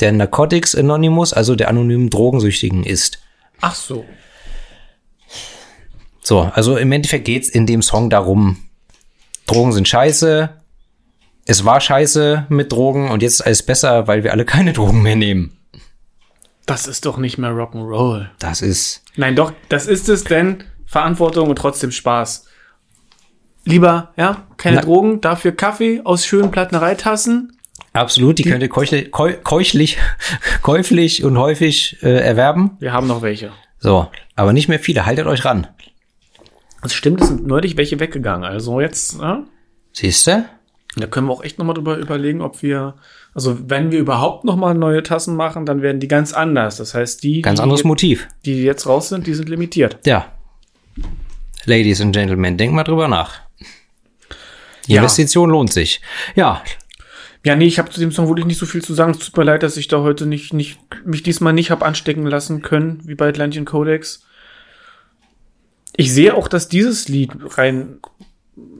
der Narcotics Anonymous, also der anonymen Drogensüchtigen ist. Ach so. So, also im Endeffekt geht's in dem Song darum, Drogen sind scheiße, es war scheiße mit Drogen und jetzt ist alles besser, weil wir alle keine Drogen mehr nehmen. Das ist doch nicht mehr Rock'n'Roll. Das ist. Nein, doch, das ist es, denn Verantwortung und trotzdem Spaß. Lieber, ja, keine Na, Drogen, dafür Kaffee aus schönen Plattenereitassen. Absolut, die, die könnt ihr keuchlich, keuchlich, käuflich und häufig äh, erwerben. Wir haben noch welche. So, aber nicht mehr viele, haltet euch ran. Das stimmt, es sind neulich welche weggegangen. Also jetzt, ja. Siehst du? Da können wir auch echt nochmal drüber überlegen, ob wir, also wenn wir überhaupt nochmal neue Tassen machen, dann werden die ganz anders. Das heißt, die. Ganz die, anderes Motiv. Die jetzt raus sind, die sind limitiert. Ja, Ladies and Gentlemen, denkt mal drüber nach. Die ja. Investition lohnt sich. Ja. Ja, nee, ich habe zu dem Song wirklich nicht so viel zu sagen. Es tut mir leid, dass ich da heute nicht, nicht mich diesmal nicht hab anstecken lassen können, wie bei Atlantian Codex. Ich sehe auch, dass dieses Lied rein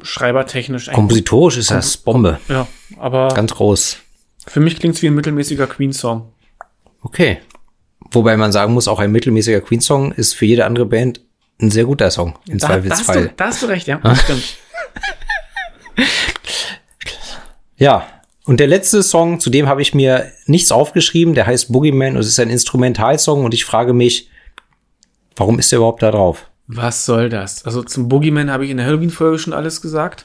schreibertechnisch Kompositorisch ist das Bombe. Ja, aber. Ganz groß. Für mich klingt es wie ein mittelmäßiger Queen-Song. Okay. Wobei man sagen muss, auch ein mittelmäßiger Queen-Song ist für jede andere Band ein sehr guter Song, im da, Zweifelsfall. Da hast, du, da hast du recht, ja. Das stimmt. ja, und der letzte Song, zu dem habe ich mir nichts aufgeschrieben, der heißt Boogeyman und es ist ein Instrumentalsong und ich frage mich, warum ist der überhaupt da drauf? Was soll das? Also zum Boogeyman habe ich in der Halloween-Folge schon alles gesagt.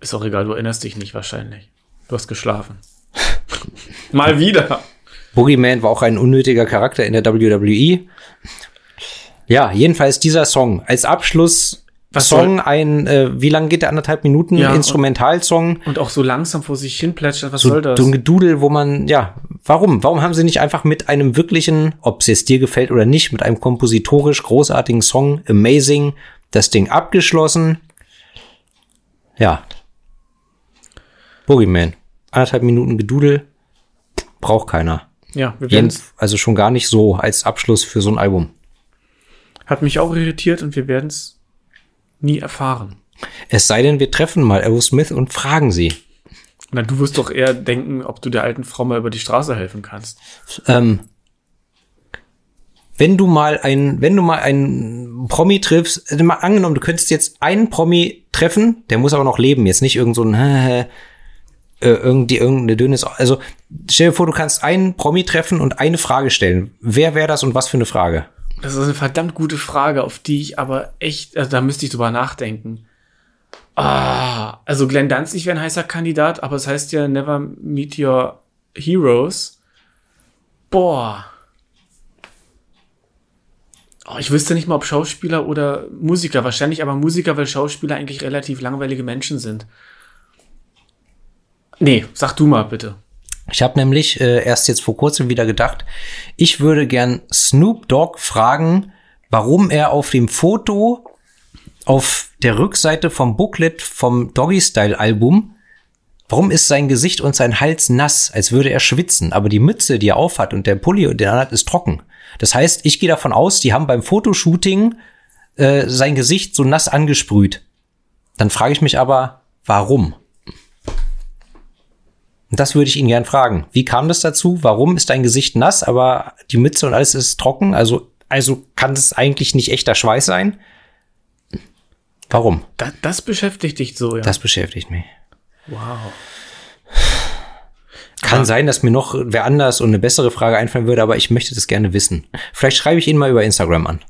Ist auch egal, du erinnerst dich nicht wahrscheinlich. Du hast geschlafen. Mal wieder. Boogeyman war auch ein unnötiger Charakter in der WWE. Ja, jedenfalls dieser Song als Abschluss was Song, ein, äh, wie lang geht der? Anderthalb Minuten ja, Instrumentalsong. Und auch so langsam vor sich hin plätschert. Was so, soll das? So ein Gedudel, wo man, ja, warum? Warum haben sie nicht einfach mit einem wirklichen, ob es jetzt dir gefällt oder nicht, mit einem kompositorisch großartigen Song, Amazing, das Ding abgeschlossen? Ja. Boogeyman. Anderthalb Minuten Gedudel. Braucht keiner. Ja, wir werden Also schon gar nicht so als Abschluss für so ein Album. Hat mich auch irritiert und wir werden es nie erfahren. Es sei denn, wir treffen mal Aerosmith und fragen sie. Na, du wirst doch eher denken, ob du der alten Frau mal über die Straße helfen kannst. Ähm, wenn du mal ein, wenn du mal einen Promi triffst, also mal angenommen, du könntest jetzt einen Promi treffen, der muss aber noch leben, jetzt nicht irgend so ein irgendwie irgendeine dünnes. Also stell dir vor, du kannst einen Promi treffen und eine Frage stellen. Wer wäre das und was für eine Frage? Das ist eine verdammt gute Frage, auf die ich aber echt, also da müsste ich drüber nachdenken. Ah, also Glenn Danzig wäre ein heißer Kandidat, aber es heißt ja Never Meet Your Heroes. Boah. Oh, ich wüsste nicht mal, ob Schauspieler oder Musiker. Wahrscheinlich aber Musiker, weil Schauspieler eigentlich relativ langweilige Menschen sind. Nee, sag du mal bitte. Ich habe nämlich äh, erst jetzt vor kurzem wieder gedacht, ich würde gern Snoop Dogg fragen, warum er auf dem Foto auf der Rückseite vom Booklet vom Doggy Style Album, warum ist sein Gesicht und sein Hals nass, als würde er schwitzen, aber die Mütze, die er aufhat und der Pulli, den er hat, ist trocken. Das heißt, ich gehe davon aus, die haben beim Fotoshooting äh, sein Gesicht so nass angesprüht. Dann frage ich mich aber, warum? Und das würde ich ihn gern fragen. Wie kam das dazu? Warum ist dein Gesicht nass, aber die Mütze und alles ist trocken? Also, also kann das eigentlich nicht echter Schweiß sein? Warum? Das, das beschäftigt dich so, ja. Das beschäftigt mich. wow. Kann Aber- sein, dass mir noch wer anders und eine bessere Frage einfallen würde, aber ich möchte das gerne wissen. Vielleicht schreibe ich ihn mal über Instagram an.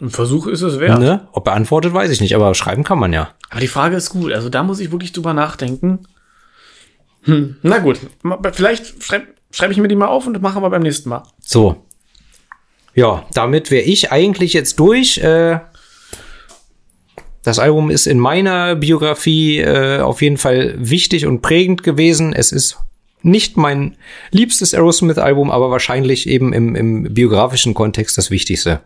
Ein Versuch ist es wert. Ne? Ob er antwortet, weiß ich nicht, aber schreiben kann man ja. Aber die Frage ist gut. Also da muss ich wirklich drüber nachdenken. Hm. Na gut, vielleicht schreibe schreib ich mir die mal auf und machen wir beim nächsten Mal. So. Ja, damit wäre ich eigentlich jetzt durch. Äh, das Album ist in meiner Biografie äh, auf jeden Fall wichtig und prägend gewesen. Es ist nicht mein liebstes Aerosmith-Album, aber wahrscheinlich eben im, im biografischen Kontext das Wichtigste.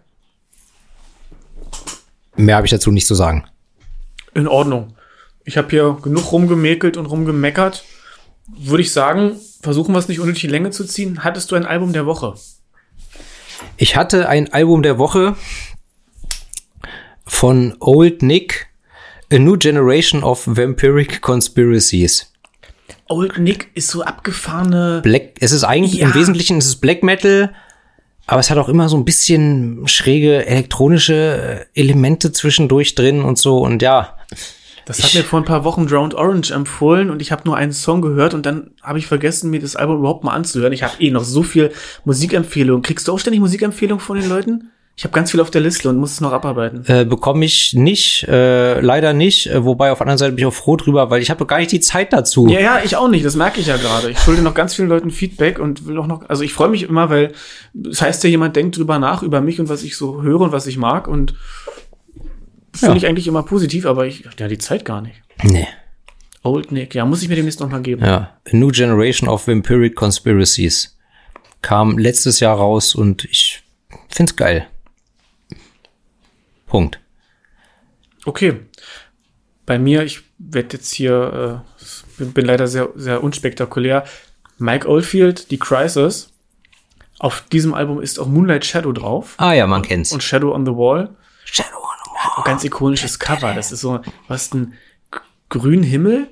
Mehr habe ich dazu nicht zu sagen. In Ordnung. Ich habe hier genug rumgemäkelt und rumgemeckert. Würde ich sagen, versuchen wir es nicht unnötig in die Länge zu ziehen. Hattest du ein Album der Woche? Ich hatte ein Album der Woche von Old Nick, A New Generation of Vampiric Conspiracies. Old Nick ist so abgefahrene. Black, es ist eigentlich Ja. im Wesentlichen ist es Black Metal, aber es hat auch immer so ein bisschen schräge elektronische äh, Elemente zwischendurch drin und so und ja. Das hat mir vor ein paar Wochen Drowned Orange empfohlen und ich habe nur einen Song gehört und dann habe ich vergessen, mir das Album überhaupt mal anzuhören. Ich habe eh noch so viel Musikempfehlungen. Kriegst du auch ständig Musikempfehlungen von den Leuten? Ich habe ganz viel auf der Liste und muss es noch abarbeiten. Äh, bekomme ich nicht, äh, leider nicht, äh, wobei auf der anderen Seite bin ich auch froh drüber, weil ich habe gar nicht die Zeit dazu. Ja, ja, ich auch nicht. Das merke ich ja gerade. Ich schulde noch ganz vielen Leuten Feedback und will auch noch, also ich freue mich immer, weil das heißt ja, jemand denkt drüber nach, über mich und was ich so höre und was ich mag und finde Ja. ich eigentlich immer positiv, aber ich, ja, die Zeit gar nicht. Nee. Old Nick, ja, muss ich mir demnächst noch mal geben. Ja, A New Generation of Vampiric Conspiracies kam letztes Jahr raus und ich find's geil. Punkt. Okay. Bei mir, ich werde jetzt hier, äh, bin, leider sehr, sehr unspektakulär. Mike Oldfield, die Crisis. Auf diesem Album ist auch Moonlight Shadow drauf Ah ja, man kennt's. und Shadow on the Wall. Shadow on the Auch ganz ikonisches Cover. Das ist so, du hast einen g- grünen Himmel,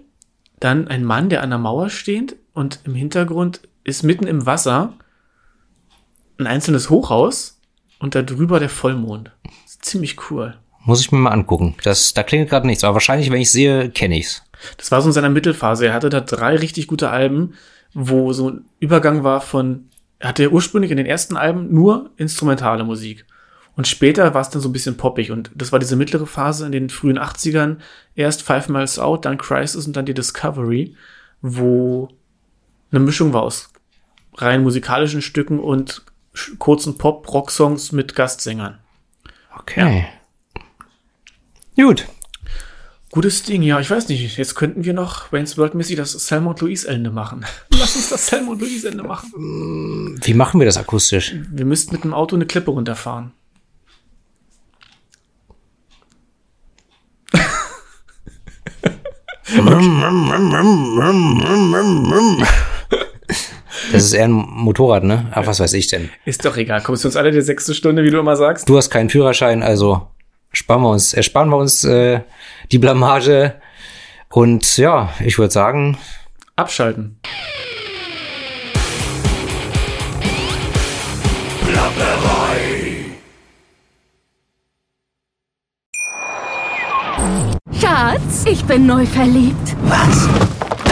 dann ein Mann, der an der Mauer steht und im Hintergrund ist mitten im Wasser ein einzelnes Hochhaus und da drüber der Vollmond. Ist ziemlich cool. Muss ich mir mal angucken. Das, da klingt gerade nichts, aber wahrscheinlich, wenn ich sehe, kenne ich's. Das war so in seiner Mittelphase. Er hatte da drei richtig gute Alben, wo so ein Übergang war von, er hatte ursprünglich in den ersten Alben nur instrumentale Musik. Und später war es dann so ein bisschen poppig. Und das war diese mittlere Phase in den frühen 80ern. Erst Five Miles Out, dann Crisis und dann die Discovery, wo eine Mischung war aus rein musikalischen Stücken und kurzen Pop-Rock-Songs mit Gastsängern. Okay. Gut. Gutes Ding, ja, ich weiß nicht. Jetzt könnten wir noch Wayne's World-mäßig das Selma und Louise Ende machen. Lass uns das Selma und Louise Ende machen. Wie machen wir das akustisch? Wir müssten mit dem Auto eine Klippe runterfahren. Das ist eher ein Motorrad, ne? Ach, was weiß ich denn? Ist doch egal. Kommst du uns alle die sechste Stunde, wie du immer sagst? Du hast keinen Führerschein, also sparen wir uns, ersparen wir uns äh, die Blamage. Und ja, ich würde sagen, Abschalten. Schatz, ich bin neu verliebt. Was?